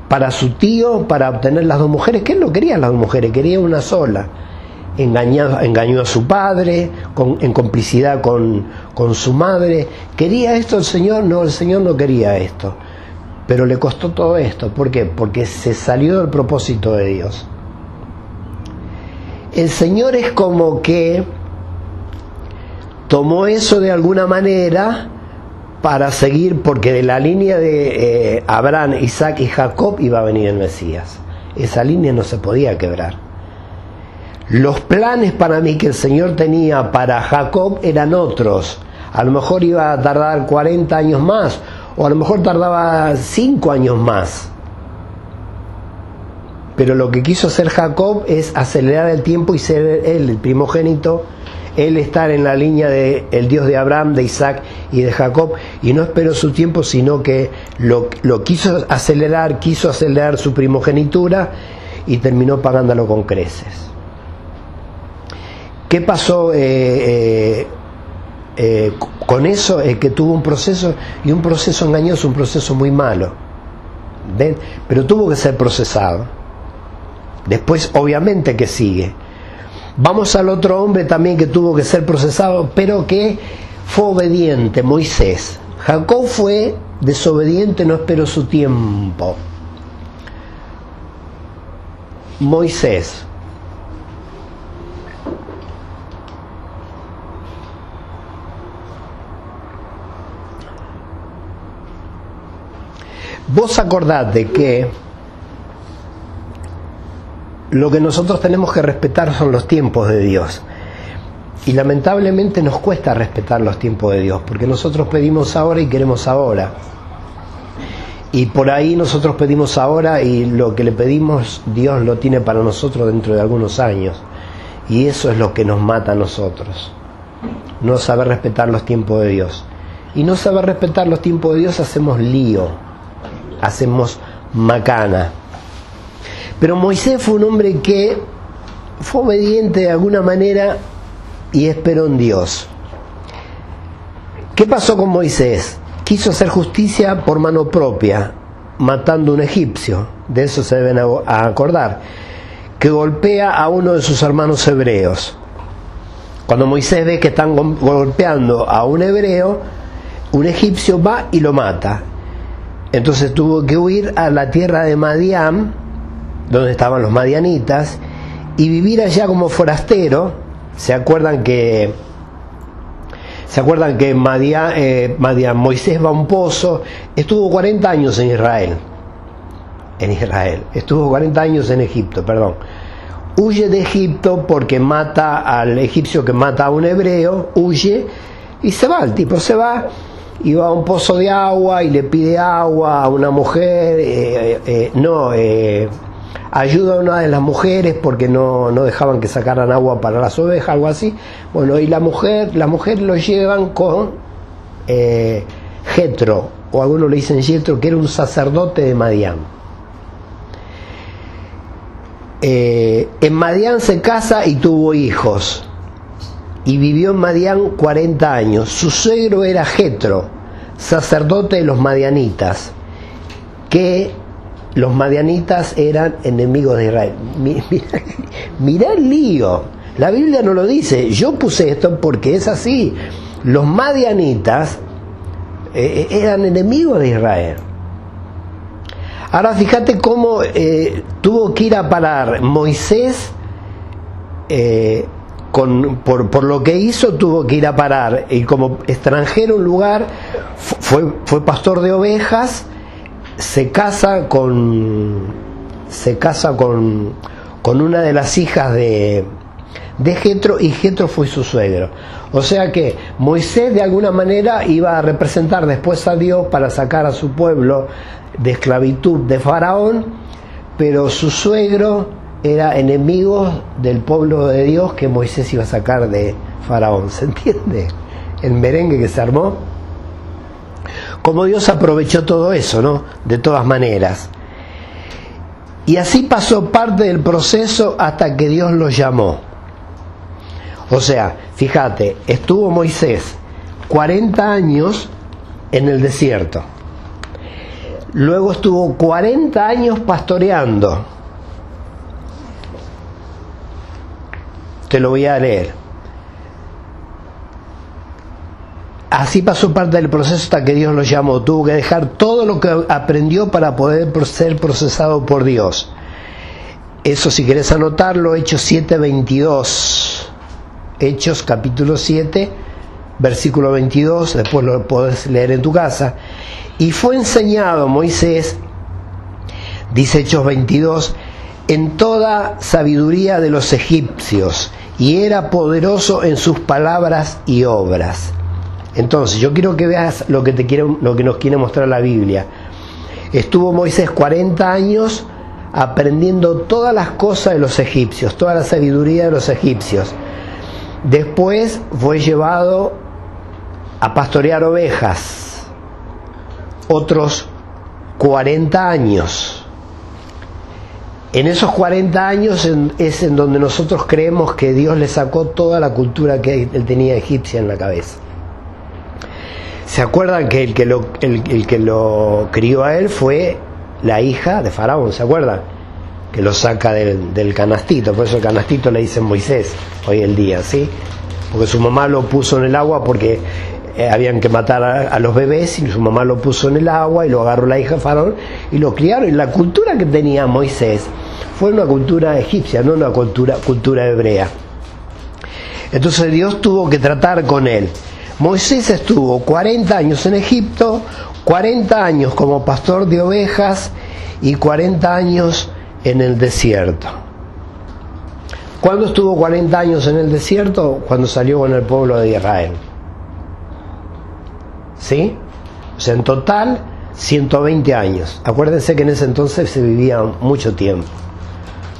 para su tío para obtener las dos mujeres, que él no quería las dos mujeres, quería una sola. Engañó a su padre, en complicidad con, con su madre. ¿Quería esto el Señor? No, el Señor no quería esto. Pero le costó todo esto. ¿Por qué? Porque se salió del propósito de Dios. El Señor es como que tomó eso de alguna manera para seguir, porque de la línea de eh, Abraham, Isaac y Jacob iba a venir el Mesías. Esa línea no se podía quebrar. Los planes para mí que el Señor tenía para Jacob eran otros. A lo mejor iba a tardar 40 años más, o a lo mejor tardaba 5 años más. Pero lo que quiso hacer Jacob es acelerar el tiempo y ser él el primogénito él estar en la línea del el Dios de Abraham, de Isaac y de Jacob, y no esperó su tiempo, sino que lo, lo quiso acelerar, quiso acelerar su primogenitura y terminó pagándolo con creces. ¿Qué pasó eh, eh, con eso? Es que tuvo un proceso y un proceso engañoso, un proceso muy malo. ¿Ven? Pero tuvo que ser procesado. Después, obviamente que sigue. Vamos al otro hombre también que tuvo que ser procesado, pero que fue obediente, Moisés. Jacob fue desobediente, no esperó su tiempo. Moisés. Vos acordate que lo que nosotros tenemos que respetar son los tiempos de Dios. Y lamentablemente nos cuesta respetar los tiempos de Dios, porque nosotros pedimos ahora y queremos ahora. Y por ahí nosotros pedimos ahora y lo que le pedimos Dios lo tiene para nosotros dentro de algunos años. Y eso es lo que nos mata a nosotros. No saber respetar los tiempos de Dios. Y no saber respetar los tiempos de Dios hacemos lío, hacemos macana. Pero Moisés fue un hombre que fue obediente de alguna manera y esperó en Dios. ¿Qué pasó con Moisés? Quiso hacer justicia por mano propia, matando a un egipcio, de eso se deben acordar, que golpea a uno de sus hermanos hebreos. Cuando Moisés ve que están golpeando a un hebreo, un egipcio va y lo mata. Entonces tuvo que huir a la tierra de Madián, donde estaban los madianitas, y vivir allá como forastero. ¿Se acuerdan que ¿Se acuerdan que eh, Moisés va a un pozo? Estuvo 40 años en Israel. En Israel. Estuvo 40 años en Egipto, perdón. Huye de Egipto porque mata al egipcio que mata a un hebreo, huye y se va. El tipo se va y va a un pozo de agua y le pide agua a una mujer. Eh, eh, no, ayuda a una de las mujeres porque no, dejaban que sacaran agua para las ovejas, algo así. Bueno, y la mujer, la mujer lo llevan con eh, Jetro, o algunos le dicen Jetro, que era un sacerdote de Madián. Eh, en Madián se casa y tuvo hijos. Y vivió en Madián 40 años. Su suegro era Jetro, sacerdote de los madianitas, que los madianitas eran enemigos de Israel. Mirá, el lío. La Biblia no lo dice. Yo puse esto porque es así. Los madianitas eh, eh, eran enemigos de Israel. Ahora fíjate cómo eh, tuvo que ir a parar Moisés, por, por, lo que hizo tuvo que ir a parar, y como extranjero un lugar, fue, fue pastor de ovejas, se casa con se casa con, con una de las hijas de, de Jetro y Jetro fue su suegro. O sea que Moisés de alguna manera iba a representar después a Dios para sacar a su pueblo de esclavitud de Faraón, pero su suegro era enemigo del pueblo de Dios que Moisés iba a sacar de Faraón. ¿Se entiende? El merengue que se armó como Dios aprovechó todo eso, ¿no? De todas maneras. Y así pasó parte del proceso hasta que Dios lo llamó. O sea, fíjate, estuvo Moisés 40 años en el desierto. Luego estuvo 40 años pastoreando. Te lo voy a leer. Así pasó parte del proceso hasta que Dios lo llamó. Tuvo que dejar todo lo que aprendió para poder ser procesado por Dios. Eso si querés anotarlo, Hechos 7, 22. Hechos capítulo 7, versículo 22, después lo podés leer en tu casa. Y fue enseñado Moisés, dice Hechos 22, en toda sabiduría de los egipcios, y era poderoso en sus palabras y obras. Entonces, yo quiero que veas lo que, te quiere, lo que nos quiere mostrar la Biblia. Estuvo Moisés 40 años aprendiendo todas las cosas de los egipcios, toda la sabiduría de los egipcios. Después fue llevado a pastorear ovejas, otros 40 años. En esos 40 años es en donde nosotros creemos que Dios le sacó toda la cultura que él tenía egipcia en la cabeza. ¿Se acuerdan que el que lo, el, que lo crió a él fue la hija de Faraón? ¿Se acuerdan? Que lo saca del, del canastito, por eso el canastito le dicen Moisés hoy en día, ¿sí? Porque su mamá lo puso en el agua porque eh, habían que matar a, los bebés y su mamá lo puso en el agua y lo agarró la hija Faraón y lo criaron. Y la cultura que tenía Moisés fue una cultura egipcia, no una cultura, cultura hebrea. Entonces Dios tuvo que tratar con él. Moisés estuvo 40 años en Egipto, 40 años como pastor de ovejas y 40 años en el desierto. ¿Cuándo estuvo 40 años en el desierto? Cuando salió con el pueblo de Israel. ¿Sí? O sea, en total 120 años. Acuérdense que en ese entonces se vivía mucho tiempo.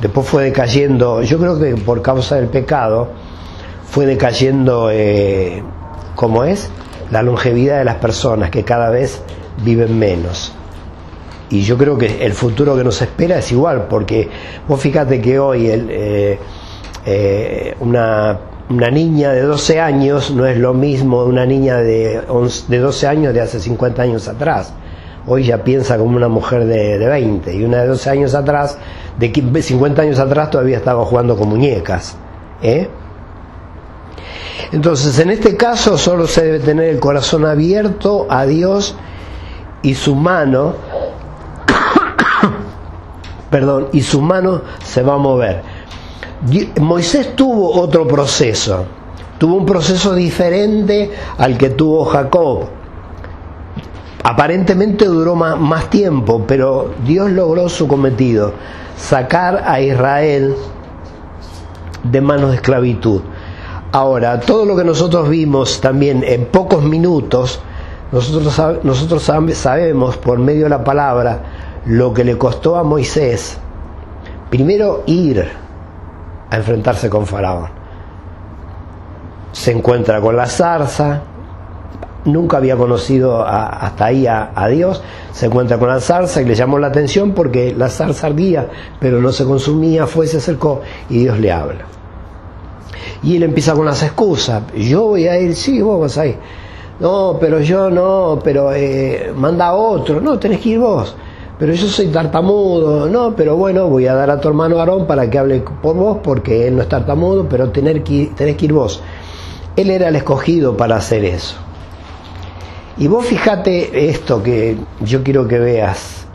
Después fue decayendo, yo creo que por causa del pecado, fue decayendo, eh, como es, la longevidad de las personas, que cada vez viven menos. Y yo creo que el futuro que nos espera es igual, porque vos fíjate que hoy el, eh, eh, una una niña de 12 años no es lo mismo una niña de, de 12 años de hace 50 años atrás. Hoy ya piensa como una mujer de, de 20 y una de 12 años atrás, de 50 años atrás todavía estaba jugando con muñecas. ¿eh? Entonces, en este caso solo se debe tener el corazón abierto a Dios y su mano, perdón, y su mano se va a mover. Moisés tuvo otro proceso, tuvo un proceso diferente al que tuvo Jacob. Aparentemente duró más, tiempo, pero Dios logró su cometido, sacar a Israel de manos de esclavitud. Ahora, todo lo que nosotros vimos también en pocos minutos, nosotros, nosotros sabemos por medio de la palabra lo que le costó a Moisés, primero ir, enfrentarse con Faraón. Se encuentra con la zarza, nunca había conocido hasta ahí a, Dios, se encuentra con la zarza y le llamó la atención porque la zarza ardía, pero no se consumía, fue, se acercó y Dios le habla. Y él empieza con las excusas, yo voy a ir, sí, vos vas a ir. No, pero yo no, pero eh, manda a otro, no, tenés que ir vos pero yo soy tartamudo, no, pero bueno, voy a dar a tu hermano Aarón para que hable por vos, porque él no es tartamudo, pero tener que, tenés que ir vos. Él era el escogido para hacer eso. Y vos fíjate esto que yo quiero que veas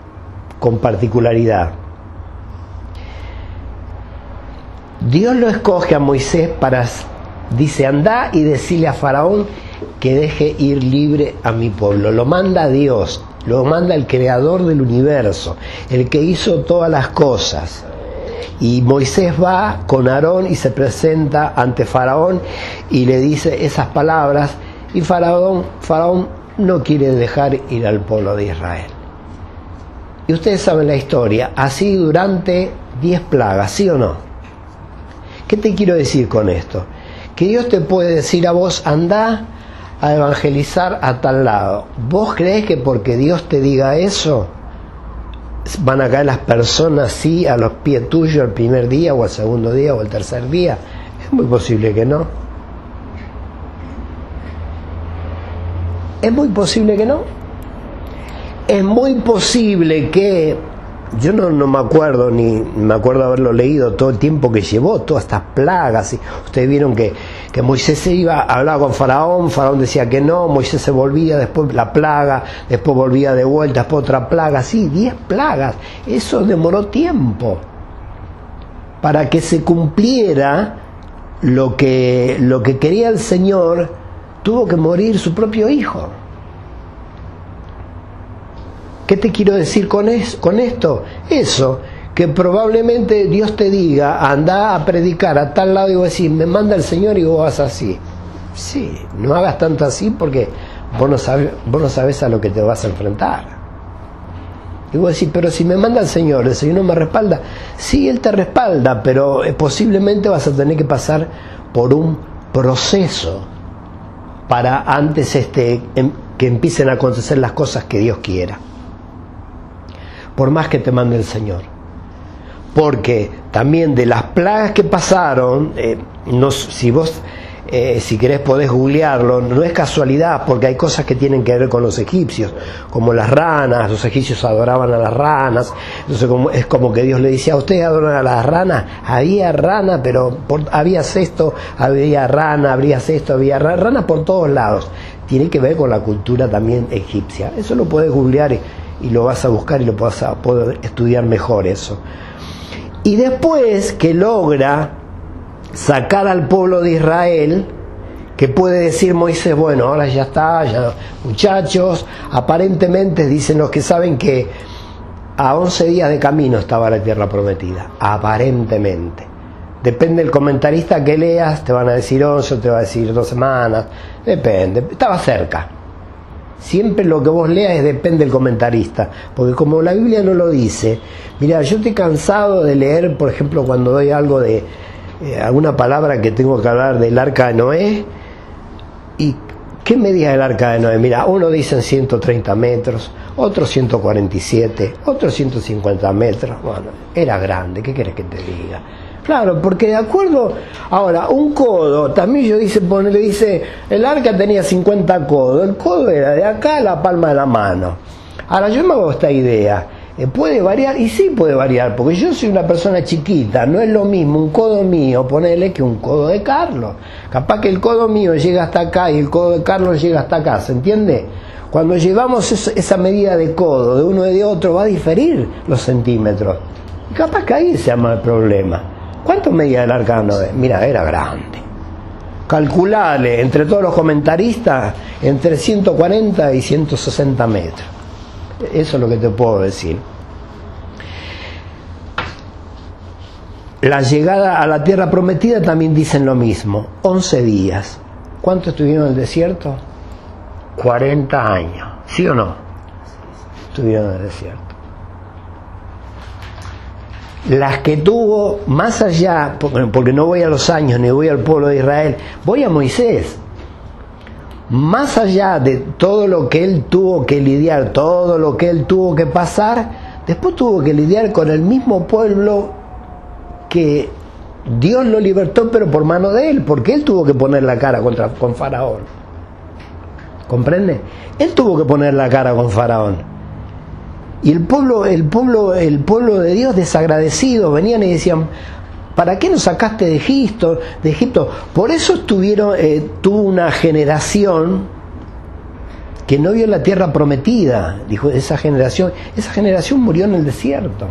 con particularidad. Dios lo escoge a Moisés para, dice, anda y decirle a Faraón que deje ir libre a mi pueblo. Lo manda Dios, lo manda el creador del universo, el que hizo todas las cosas. Y Moisés va con Aarón y se presenta ante Faraón y le dice esas palabras y Faraón, Faraón no quiere dejar ir al pueblo de Israel. Y ustedes saben la historia, así durante diez plagas, ¿sí o no? ¿Qué te quiero decir con esto? Que Dios te puede decir a vos, anda a evangelizar a tal lado. ¿Vos crees que porque Dios te diga eso van a caer las personas sí a los pies tuyos el primer día o el segundo día o el tercer día? Es muy posible que no. Es muy posible que no. Es muy posible que yo no, no, me acuerdo, ni me acuerdo haberlo leído todo el tiempo que llevó, todas estas plagas. Y ustedes vieron que, que Moisés se iba, hablaba con Faraón, Faraón decía que no, Moisés se volvía, después la plaga, después volvía de vuelta, después otra plaga, sí, diez plagas. Eso demoró tiempo para que se cumpliera lo que, lo que quería el Señor, tuvo que morir su propio hijo. ¿Qué te quiero decir con, con esto? Eso, que probablemente Dios te diga, anda a predicar a tal lado y vos decís, me manda el Señor y vos vas así. Sí, no hagas tanto así porque vos no sabes a lo que te vas a enfrentar. Y vos decís, pero si me manda el Señor, el Señor no me respalda. Sí, Él te respalda, pero eh, posiblemente vas a tener que pasar por un proceso para antes este, em, que empiecen a acontecer las cosas que Dios quiera por más que te mande el Señor. porque también de las plagas que pasaron, eh, si vos eh, si querés podés googlearlo, no es casualidad porque hay cosas que tienen que ver con los egipcios, como las ranas, los egipcios adoraban a las ranas, entonces es como que Dios le decía, a ustedes adoran a las ranas, había rana, pero había esto, había rana, habría esto, había rana, rana por todos lados, tiene que ver con la cultura también egipcia, eso lo puedes googlear y, lo vas a buscar y lo vas a poder estudiar mejor eso. Y después que logra sacar al pueblo de Israel, que puede decir Moisés, bueno, ahora ya está, muchachos, aparentemente dicen los que saben que a 11 días de camino estaba la tierra prometida, aparentemente. Depende del comentarista que leas, te van a decir 11, te va a decir dos semanas, depende, estaba cerca. Siempre lo que vos leas es depende del comentarista, porque como la Biblia no lo dice, mira, yo estoy cansado de leer, por ejemplo, cuando doy algo de eh, alguna palabra que tengo que hablar del arca de Noé. ¿Y qué medía el arca de Noé? Mira, uno dice 130 metros, otro 147, otro 150 metros. Bueno, era grande, ¿qué quieres que te diga? Claro, porque de acuerdo, ahora, un codo, también yo dice, le dice, el arca tenía 50 codos, el codo era de acá a la palma de la mano. Ahora yo me hago esta idea, eh, puede variar, y sí puede variar, porque yo soy una persona chiquita, no es lo mismo un codo mío, ponerle que un codo de Carlos. Capaz que el codo mío llega hasta acá y el codo de Carlos llega hasta acá, ¿se entiende? Cuando llevamos esa medida de codo de uno y de otro va a diferir los centímetros. Y capaz que ahí se llama el problema. ¿Cuánto medía el arcano? Mira, era grande. Calculale entre todos los comentaristas entre 140 y 160 metros. Eso es lo que te puedo decir. La llegada a la tierra prometida también dicen lo mismo, 11 días. ¿Cuánto estuvieron en el desierto? 40 años, ¿sí o no? Estuvieron en el desierto. Las que tuvo más allá, porque no voy a los años ni voy al pueblo de Israel, voy a Moisés más allá de todo lo que él tuvo que lidiar, todo lo que él tuvo que pasar, después tuvo que lidiar con el mismo pueblo que Dios lo libertó, pero por mano de él, porque él tuvo que poner la cara contra, con Faraón. ¿Comprende? Él tuvo que poner la cara con Faraón. Y el pueblo, el pueblo, el pueblo de Dios desagradecido venían y decían, ¿Para qué nos sacaste de Egipto? De Egipto? Por eso estuvieron, eh, tuvo una generación que no vio la tierra prometida. Dijo, esa generación, esa generación murió en el desierto.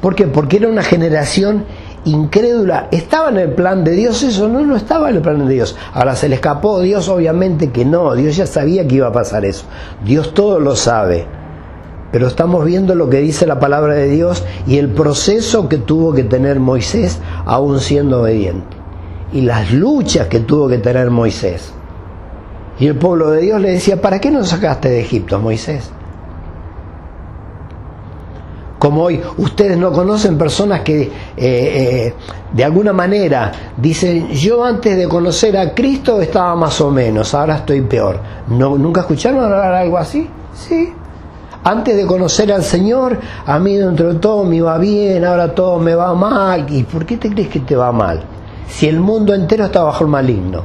¿Por qué? Porque era una generación incrédula. ¿Estaba en el plan de Dios eso? No, no estaba en el plan de Dios. Ahora se le escapó Dios, obviamente que no. Dios ya sabía que iba a pasar eso. Dios todo lo sabe pero estamos viendo lo que dice la palabra de Dios y el proceso que tuvo que tener Moisés aún siendo obediente y las luchas que tuvo que tener Moisés. Y el pueblo de Dios le decía, ¿para qué nos sacaste de Egipto, Moisés? Como hoy, ustedes no conocen personas que eh, eh, de alguna manera dicen, yo antes de conocer a Cristo estaba más o menos, ahora estoy peor. ¿No, ¿Nunca escucharon hablar algo así? Sí, antes de conocer al Señor, a mí dentro de todo me va bien, ahora todo me va mal. ¿Y por qué te crees que te va mal? Si el mundo entero está bajo el maligno.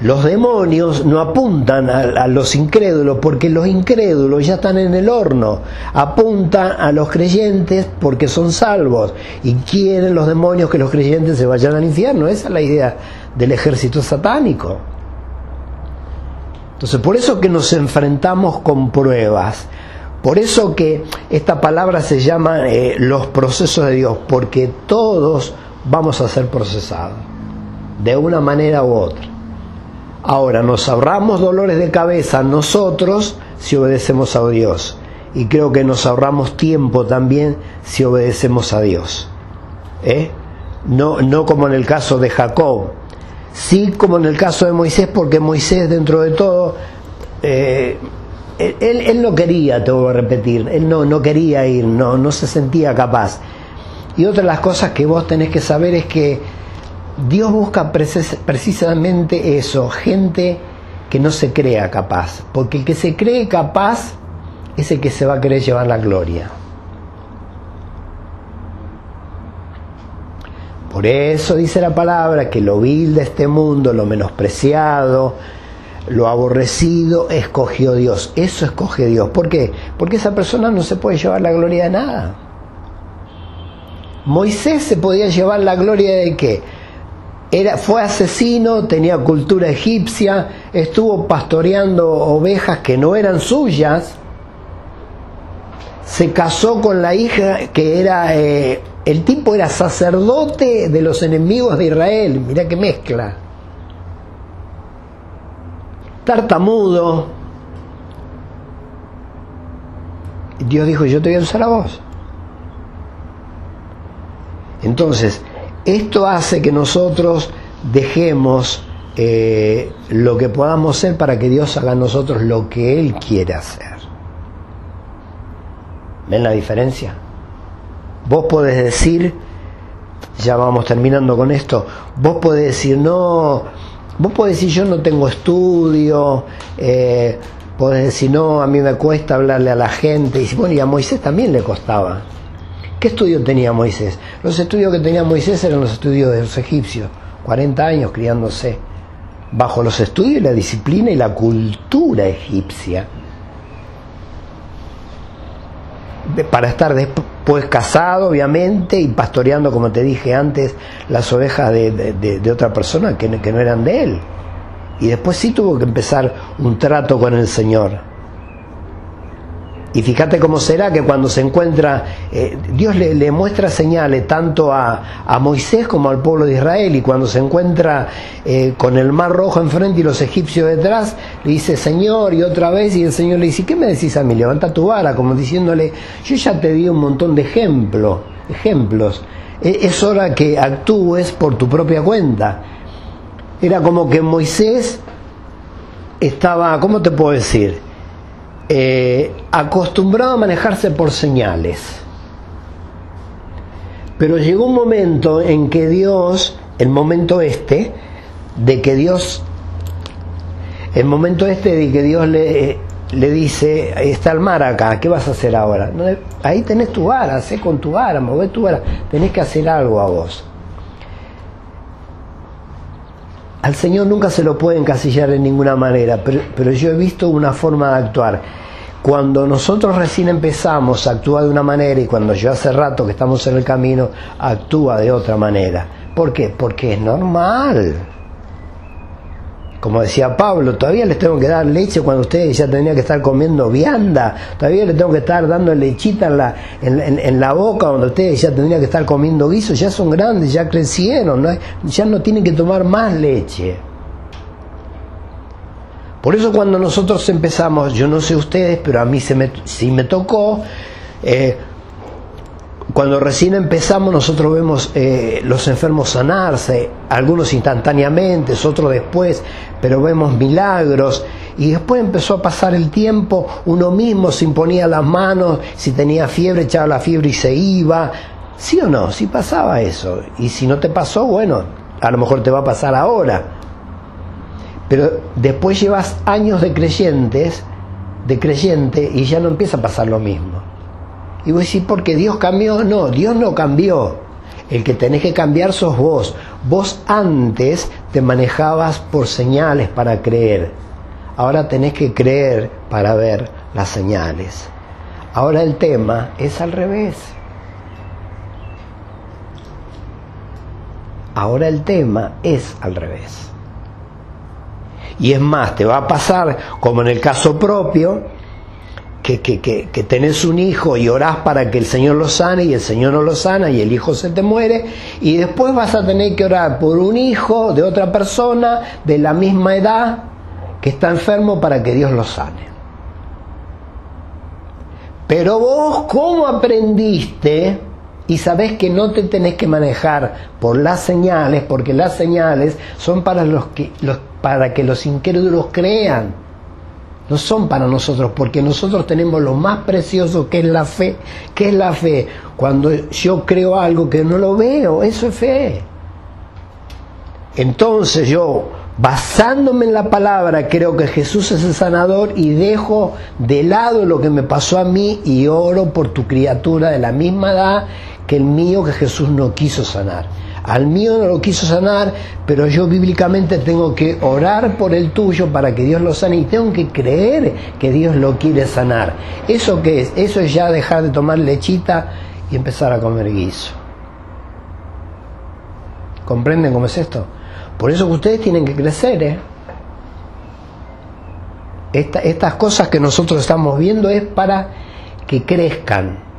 Los demonios no apuntan a, los incrédulos porque los incrédulos ya están en el horno. Apuntan a los creyentes porque son salvos. Y quieren los demonios que los creyentes se vayan al infierno. Esa es la idea del ejército satánico. Entonces, por eso que nos enfrentamos con pruebas. Por eso que esta palabra se llama eh, los procesos de Dios, porque todos vamos a ser procesados, de una manera u otra. Ahora, nos ahorramos dolores de cabeza nosotros si obedecemos a Dios. Y creo que nos ahorramos tiempo también si obedecemos a Dios. ¿Eh? No, no como en el caso de Jacob, Sí, como en el caso de Moisés, porque Moisés dentro de todo, eh, él, él, no quería, te voy a repetir, él no, no quería ir, no, no se sentía capaz. Y otra de las cosas que vos tenés que saber es que Dios busca precisamente eso, gente que no se crea capaz, porque el que se cree capaz es el que se va a querer llevar la gloria. Por eso dice la palabra que lo vil de este mundo, lo menospreciado, lo aborrecido, escogió Dios. Eso escoge Dios. ¿Por qué? Porque esa persona no se puede llevar la gloria de nada. Moisés se podía llevar la gloria de qué? Era, fue asesino, tenía cultura egipcia, estuvo pastoreando ovejas que no eran suyas, se casó con la hija que era eh, el tipo era sacerdote de los enemigos de Israel, mira qué mezcla. Tartamudo. Dios dijo, yo te voy a usar a vos. Entonces, esto hace que nosotros dejemos eh, lo que podamos ser para que Dios haga en nosotros lo que Él quiere hacer. ¿Ven la diferencia? Vos podés decir, ya vamos terminando con esto, vos podés decir, no, vos podés decir, yo no tengo estudio, eh, podés decir, no, a mí me cuesta hablarle a la gente, y bueno, y a Moisés también le costaba. ¿Qué estudio tenía Moisés? Los estudios que tenía Moisés eran los estudios de los egipcios, 40 años criándose, bajo los estudios y la disciplina y la cultura egipcia. para estar después casado, obviamente, y pastoreando, como te dije antes, las ovejas de, otra persona que, que no eran de él. Y después sí tuvo que empezar un trato con el Señor. Y fíjate cómo será que cuando se encuentra, eh, Dios le, muestra señales tanto a, Moisés como al pueblo de Israel, y cuando se encuentra eh, con el mar rojo enfrente y los egipcios detrás, le dice Señor y otra vez, y el Señor le dice, ¿qué me decís a mí? Levanta tu vara, como diciéndole, yo ya te di un montón de ejemplos, ejemplos, e, es hora que actúes por tu propia cuenta. Era como que Moisés estaba, ¿cómo te puedo decir? Eh, acostumbrado a manejarse por señales. Pero llegó un momento en que Dios, el momento este, de que Dios, el momento este de que Dios le, le dice, está el mar acá, ¿qué vas a hacer ahora? ahí tenés tu vara, sé con tu vara, mueve tu vara, tenés que hacer algo a vos. Al Señor nunca se lo puede encasillar en ninguna manera, pero, pero yo he visto una forma de actuar cuando nosotros recién empezamos actúa de una manera y cuando yo hace rato que estamos en el camino actúa de otra manera. ¿Por qué? Porque es normal. Como decía Pablo, todavía les tengo que dar leche cuando ustedes ya tenían que estar comiendo vianda, todavía les tengo que estar dando lechita en la, en, la boca cuando ustedes ya tendrían que estar comiendo guiso, ya son grandes, ya crecieron, ya no tienen que tomar más leche. Por eso cuando nosotros empezamos, yo no sé ustedes, pero a mí se me, sí me tocó, eh, cuando recién empezamos nosotros vemos eh, los enfermos sanarse, algunos instantáneamente, otros después, pero vemos milagros. Y después empezó a pasar el tiempo, uno mismo se imponía las manos, si tenía fiebre echaba la fiebre y se iba, sí o no, sí pasaba eso, y si no te pasó, bueno, a lo mejor te va a pasar ahora. Pero después llevas años de creyentes, de creyente, y ya no empieza a pasar lo mismo. Y vos decís, porque Dios cambió, no, Dios no cambió. El que tenés que cambiar sos vos. Vos antes te manejabas por señales para creer. Ahora tenés que creer para ver las señales. Ahora el tema es al revés. Ahora el tema es al revés. Y es más, te va a pasar, como en el caso propio, que, que, que, tenés un hijo y orás para que el Señor lo sane y el Señor no lo sana y el hijo se te muere y después vas a tener que orar por un hijo de otra persona de la misma edad que está enfermo para que Dios lo sane. Pero vos, ¿cómo aprendiste? Y sabés que no te tenés que manejar por las señales, porque las señales son para los que, los para que los incrédulos crean. No son para nosotros, porque nosotros tenemos lo más precioso que es la fe. ¿Qué es la fe? Cuando yo creo algo que no lo veo, eso es fe. Entonces yo, basándome en la palabra, creo que Jesús es el sanador y dejo de lado lo que me pasó a mí y oro por tu criatura de la misma edad que el mío que Jesús no quiso sanar. Al mío no lo quiso sanar, pero yo bíblicamente tengo que orar por el tuyo para que Dios lo sane y tengo que creer que Dios lo quiere sanar. ¿Eso qué es? Eso es ya dejar de tomar lechita y empezar a comer guiso. ¿Comprenden cómo es esto? Por eso que ustedes tienen que crecer, ¿eh? estas cosas que nosotros estamos viendo es para que crezcan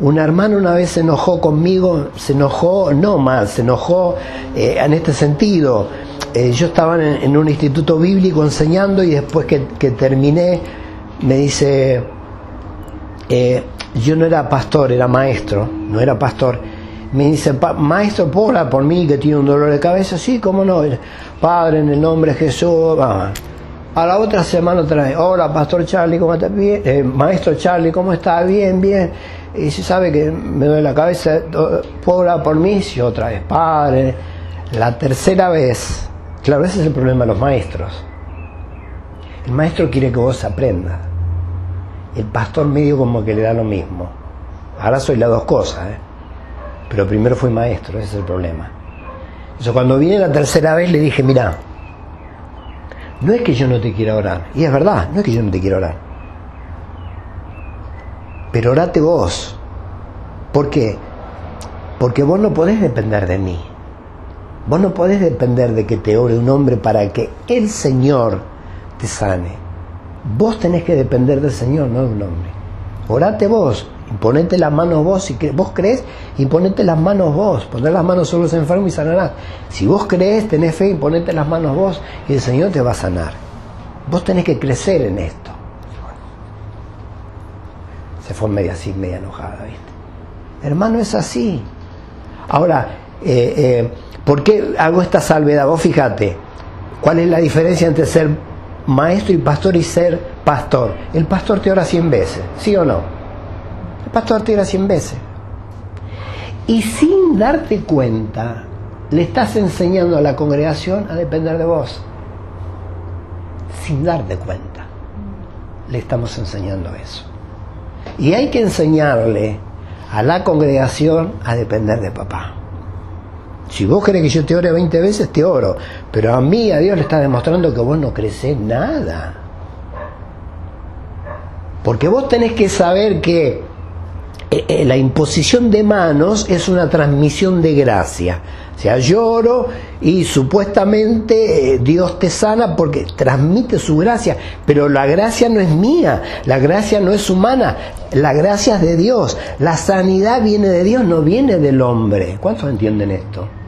una hermana una vez se enojó conmigo, se enojó, no más, se enojó eh, en este sentido. Eh, yo estaba en, un instituto bíblico enseñando y después que, terminé me dice, eh, yo no era pastor, era maestro, no era pastor. Me dice, maestro, ¿puedo por mí que tiene un dolor de cabeza? Sí, cómo no. Padre, en el nombre de Jesús. A la otra semana otra vez, hola, pastor Charlie, ¿cómo está? Bien. maestro Charlie, ¿cómo está? Bien, bien y si sabe que me duele la cabeza, ¿puedo orar por mí? Y otra vez, Padre. La tercera vez, claro, ese es el problema de los maestros. El maestro quiere que vos aprendas. El pastor medio como que le da lo mismo. Ahora soy las dos cosas, ¿eh? pero primero fui maestro, ese es el problema. Entonces cuando vine la tercera vez le dije, mira, no es que yo no te quiera orar, y es verdad, no es que yo no te quiera orar pero orate vos. ¿Por qué? Porque vos no podés depender de mí. Vos no podés depender de que te ore un hombre para que el Señor te sane. Vos tenés que depender del Señor, no de un hombre. Orate vos, ponete las manos vos, si vos crees, y ponete las manos vos, poner las manos sobre los enfermos y sanarás. Si vos crees, tenés fe y ponete las manos vos, y el Señor te va a sanar. Vos tenés que crecer en esto se fue media así, media enojada, ¿viste? Hermano, es así. Ahora, eh, eh, ¿por qué hago esta salvedad? Vos fíjate, ¿cuál es la diferencia entre ser maestro y pastor y ser pastor? El pastor te ora cien veces, ¿sí o no? Pastor te ora cien veces. Y sin darte cuenta, le estás enseñando a la congregación a depender de vos. Sin darte cuenta, le estamos enseñando eso. Y hay que enseñarle a la congregación a depender de papá. Si vos querés que yo te ore 20 veces, te oro. Pero a mí, a Dios le está demostrando que vos no creces nada. Porque vos tenés que saber que eh, eh, la imposición de manos es una transmisión de gracia. O sea, lloro y supuestamente eh, Dios te sana porque transmite su gracia, pero la gracia no es mía, la gracia no es humana, la gracia es de Dios, la sanidad viene de Dios, no viene del hombre. ¿Cuántos entienden esto?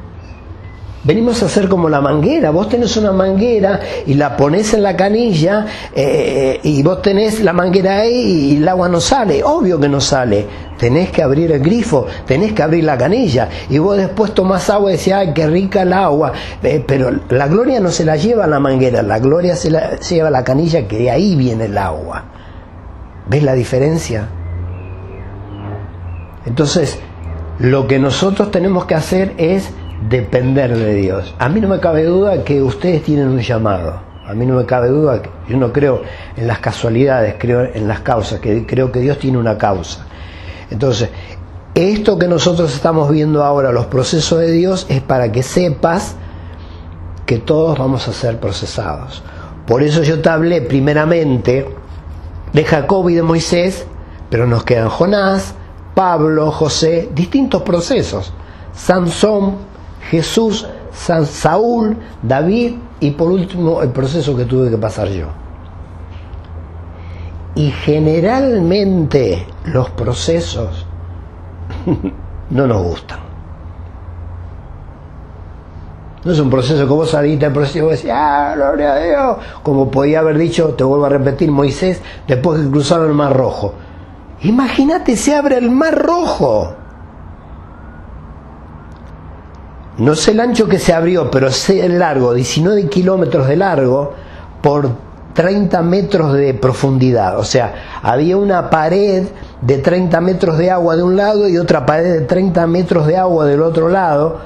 Venimos a hacer como la manguera. Vos tenés una manguera y la pones en la canilla eh, y vos tenés la manguera ahí y el agua no sale. Obvio que no sale. Tenés que abrir el grifo, tenés que abrir la canilla. Y vos después tomás agua y decís, ay, qué rica el agua. Eh, pero la gloria no se la lleva la manguera, la gloria se la lleva la canilla que de ahí viene el agua. ¿Ves la diferencia? Entonces, lo que nosotros tenemos que hacer es depender de Dios. A mí no me cabe duda que ustedes tienen un llamado. A mí no me cabe duda que yo no creo en las casualidades, creo en las causas, que creo que Dios tiene una causa. Entonces, esto que nosotros estamos viendo ahora, los procesos de Dios, es para que sepas que todos vamos a ser procesados. Por eso yo te hablé primeramente de Jacob y de Moisés, pero nos quedan Jonás, Pablo, José, distintos procesos. Sansón, Jesús, San Saúl, David y por último el proceso que tuve que pasar yo. Y generalmente los procesos no nos gustan. No es un proceso que vos saliste el proceso y vos decís, ah, gloria a Dios. Como podía haber dicho, te vuelvo a repetir, Moisés, después que cruzaron el Mar Rojo. Imagínate, se abre el Mar Rojo. No sé el ancho que se abrió, pero sé el largo, 19 kilómetros de largo por 30 metros de profundidad. O sea, había una pared de 30 metros de agua de un lado y otra pared de 30 metros de agua del otro lado.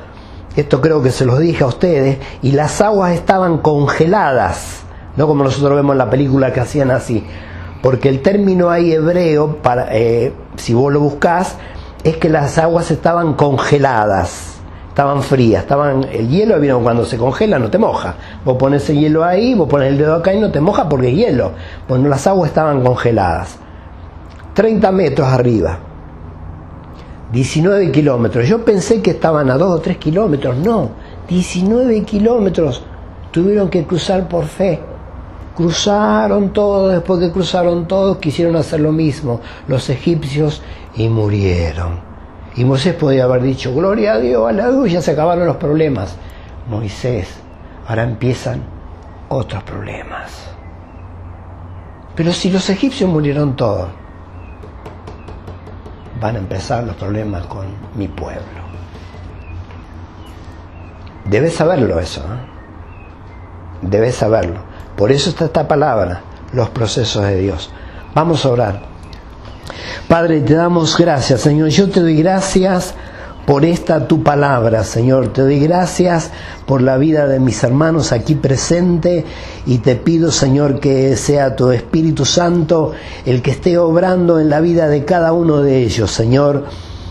Esto creo que se los dije a ustedes. Y las aguas estaban congeladas, no como nosotros vemos en la película que hacían así. Porque el término ahí hebreo, para, eh, si vos lo buscás, es que las aguas estaban congeladas estaban frías, estaban el hielo, vieron cuando se congela no te moja. Vos pones el hielo ahí, vos pones el dedo acá y no te moja porque es hielo. Bueno, las aguas estaban congeladas. 30 metros arriba. 19 kilómetros. Yo pensé que estaban a 2 o 3 kilómetros. No, 19 kilómetros. Tuvieron que cruzar por fe. Cruzaron todos, después que cruzaron todos, quisieron hacer lo mismo, los egipcios, y murieron. Y Moisés podía haber dicho, gloria a Dios, aleluya, se acabaron los problemas. Moisés, ahora empiezan otros problemas. Pero si los egipcios murieron todos, van a empezar los problemas con mi pueblo. Debes saberlo eso, ¿eh? debes saberlo. Por eso está esta palabra, los procesos de Dios. Vamos a orar. Padre, te damos gracias, Señor. Yo te doy gracias por esta tu palabra, Señor. Te doy gracias por la vida de mis hermanos aquí presente y te pido, Señor, que sea tu Espíritu Santo el que esté obrando en la vida de cada uno de ellos, Señor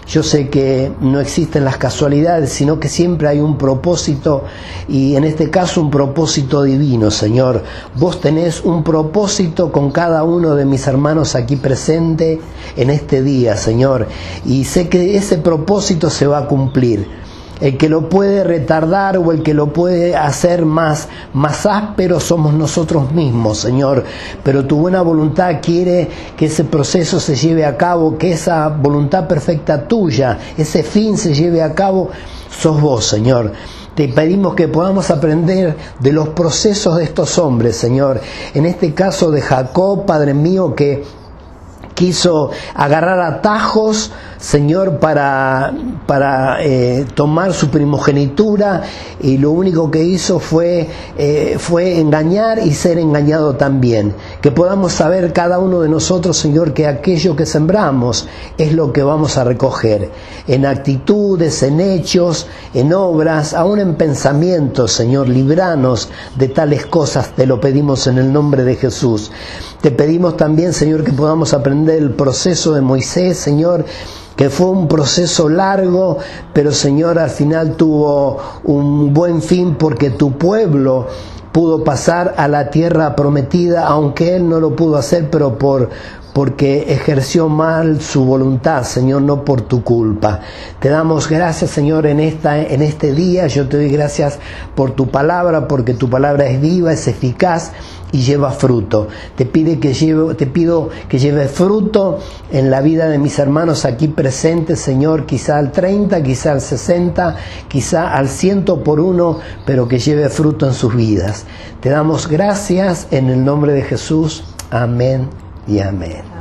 yo sé que no existen las casualidades, sino que siempre hay un propósito y en este caso un propósito divino, Señor. Vos tenés un propósito con cada uno de mis hermanos aquí presente en este día, Señor. Y sé que ese propósito se va a cumplir el que lo puede retardar o el que lo puede hacer más, más áspero somos nosotros mismos, Señor. Pero tu buena voluntad quiere que ese proceso se lleve a cabo, que esa voluntad perfecta tuya, ese fin se lleve a cabo, sos vos, Señor. Te pedimos que podamos aprender de los procesos de estos hombres, Señor. En este caso de Jacob, Padre mío, que quiso agarrar atajos, Señor, para, para eh, tomar su primogenitura y lo único que hizo fue, eh, fue engañar y ser engañado también. Que podamos saber cada uno de nosotros, Señor, que aquello que sembramos es lo que vamos a recoger. En actitudes, en hechos, en obras, aún en pensamientos, Señor, libranos de tales cosas, te lo pedimos en el nombre de Jesús. Te pedimos también, Señor, que podamos aprender el proceso de Moisés, Señor, que fue un proceso largo, pero Señor, al final tuvo un buen fin porque tu pueblo pudo pasar a la tierra prometida, aunque él no lo pudo hacer, pero por porque ejerció mal su voluntad, Señor, no por tu culpa. Te damos gracias, Señor, en, esta, en este día. Yo te doy gracias por tu palabra, porque tu palabra es viva, es eficaz y lleva fruto. Te, pide que lleve, te pido que lleve fruto en la vida de mis hermanos aquí presentes, Señor, quizá al 30, quizá al 60, quizá al ciento por uno, pero que lleve fruto en sus vidas. Te damos gracias en el nombre de Jesús. Amén y amén.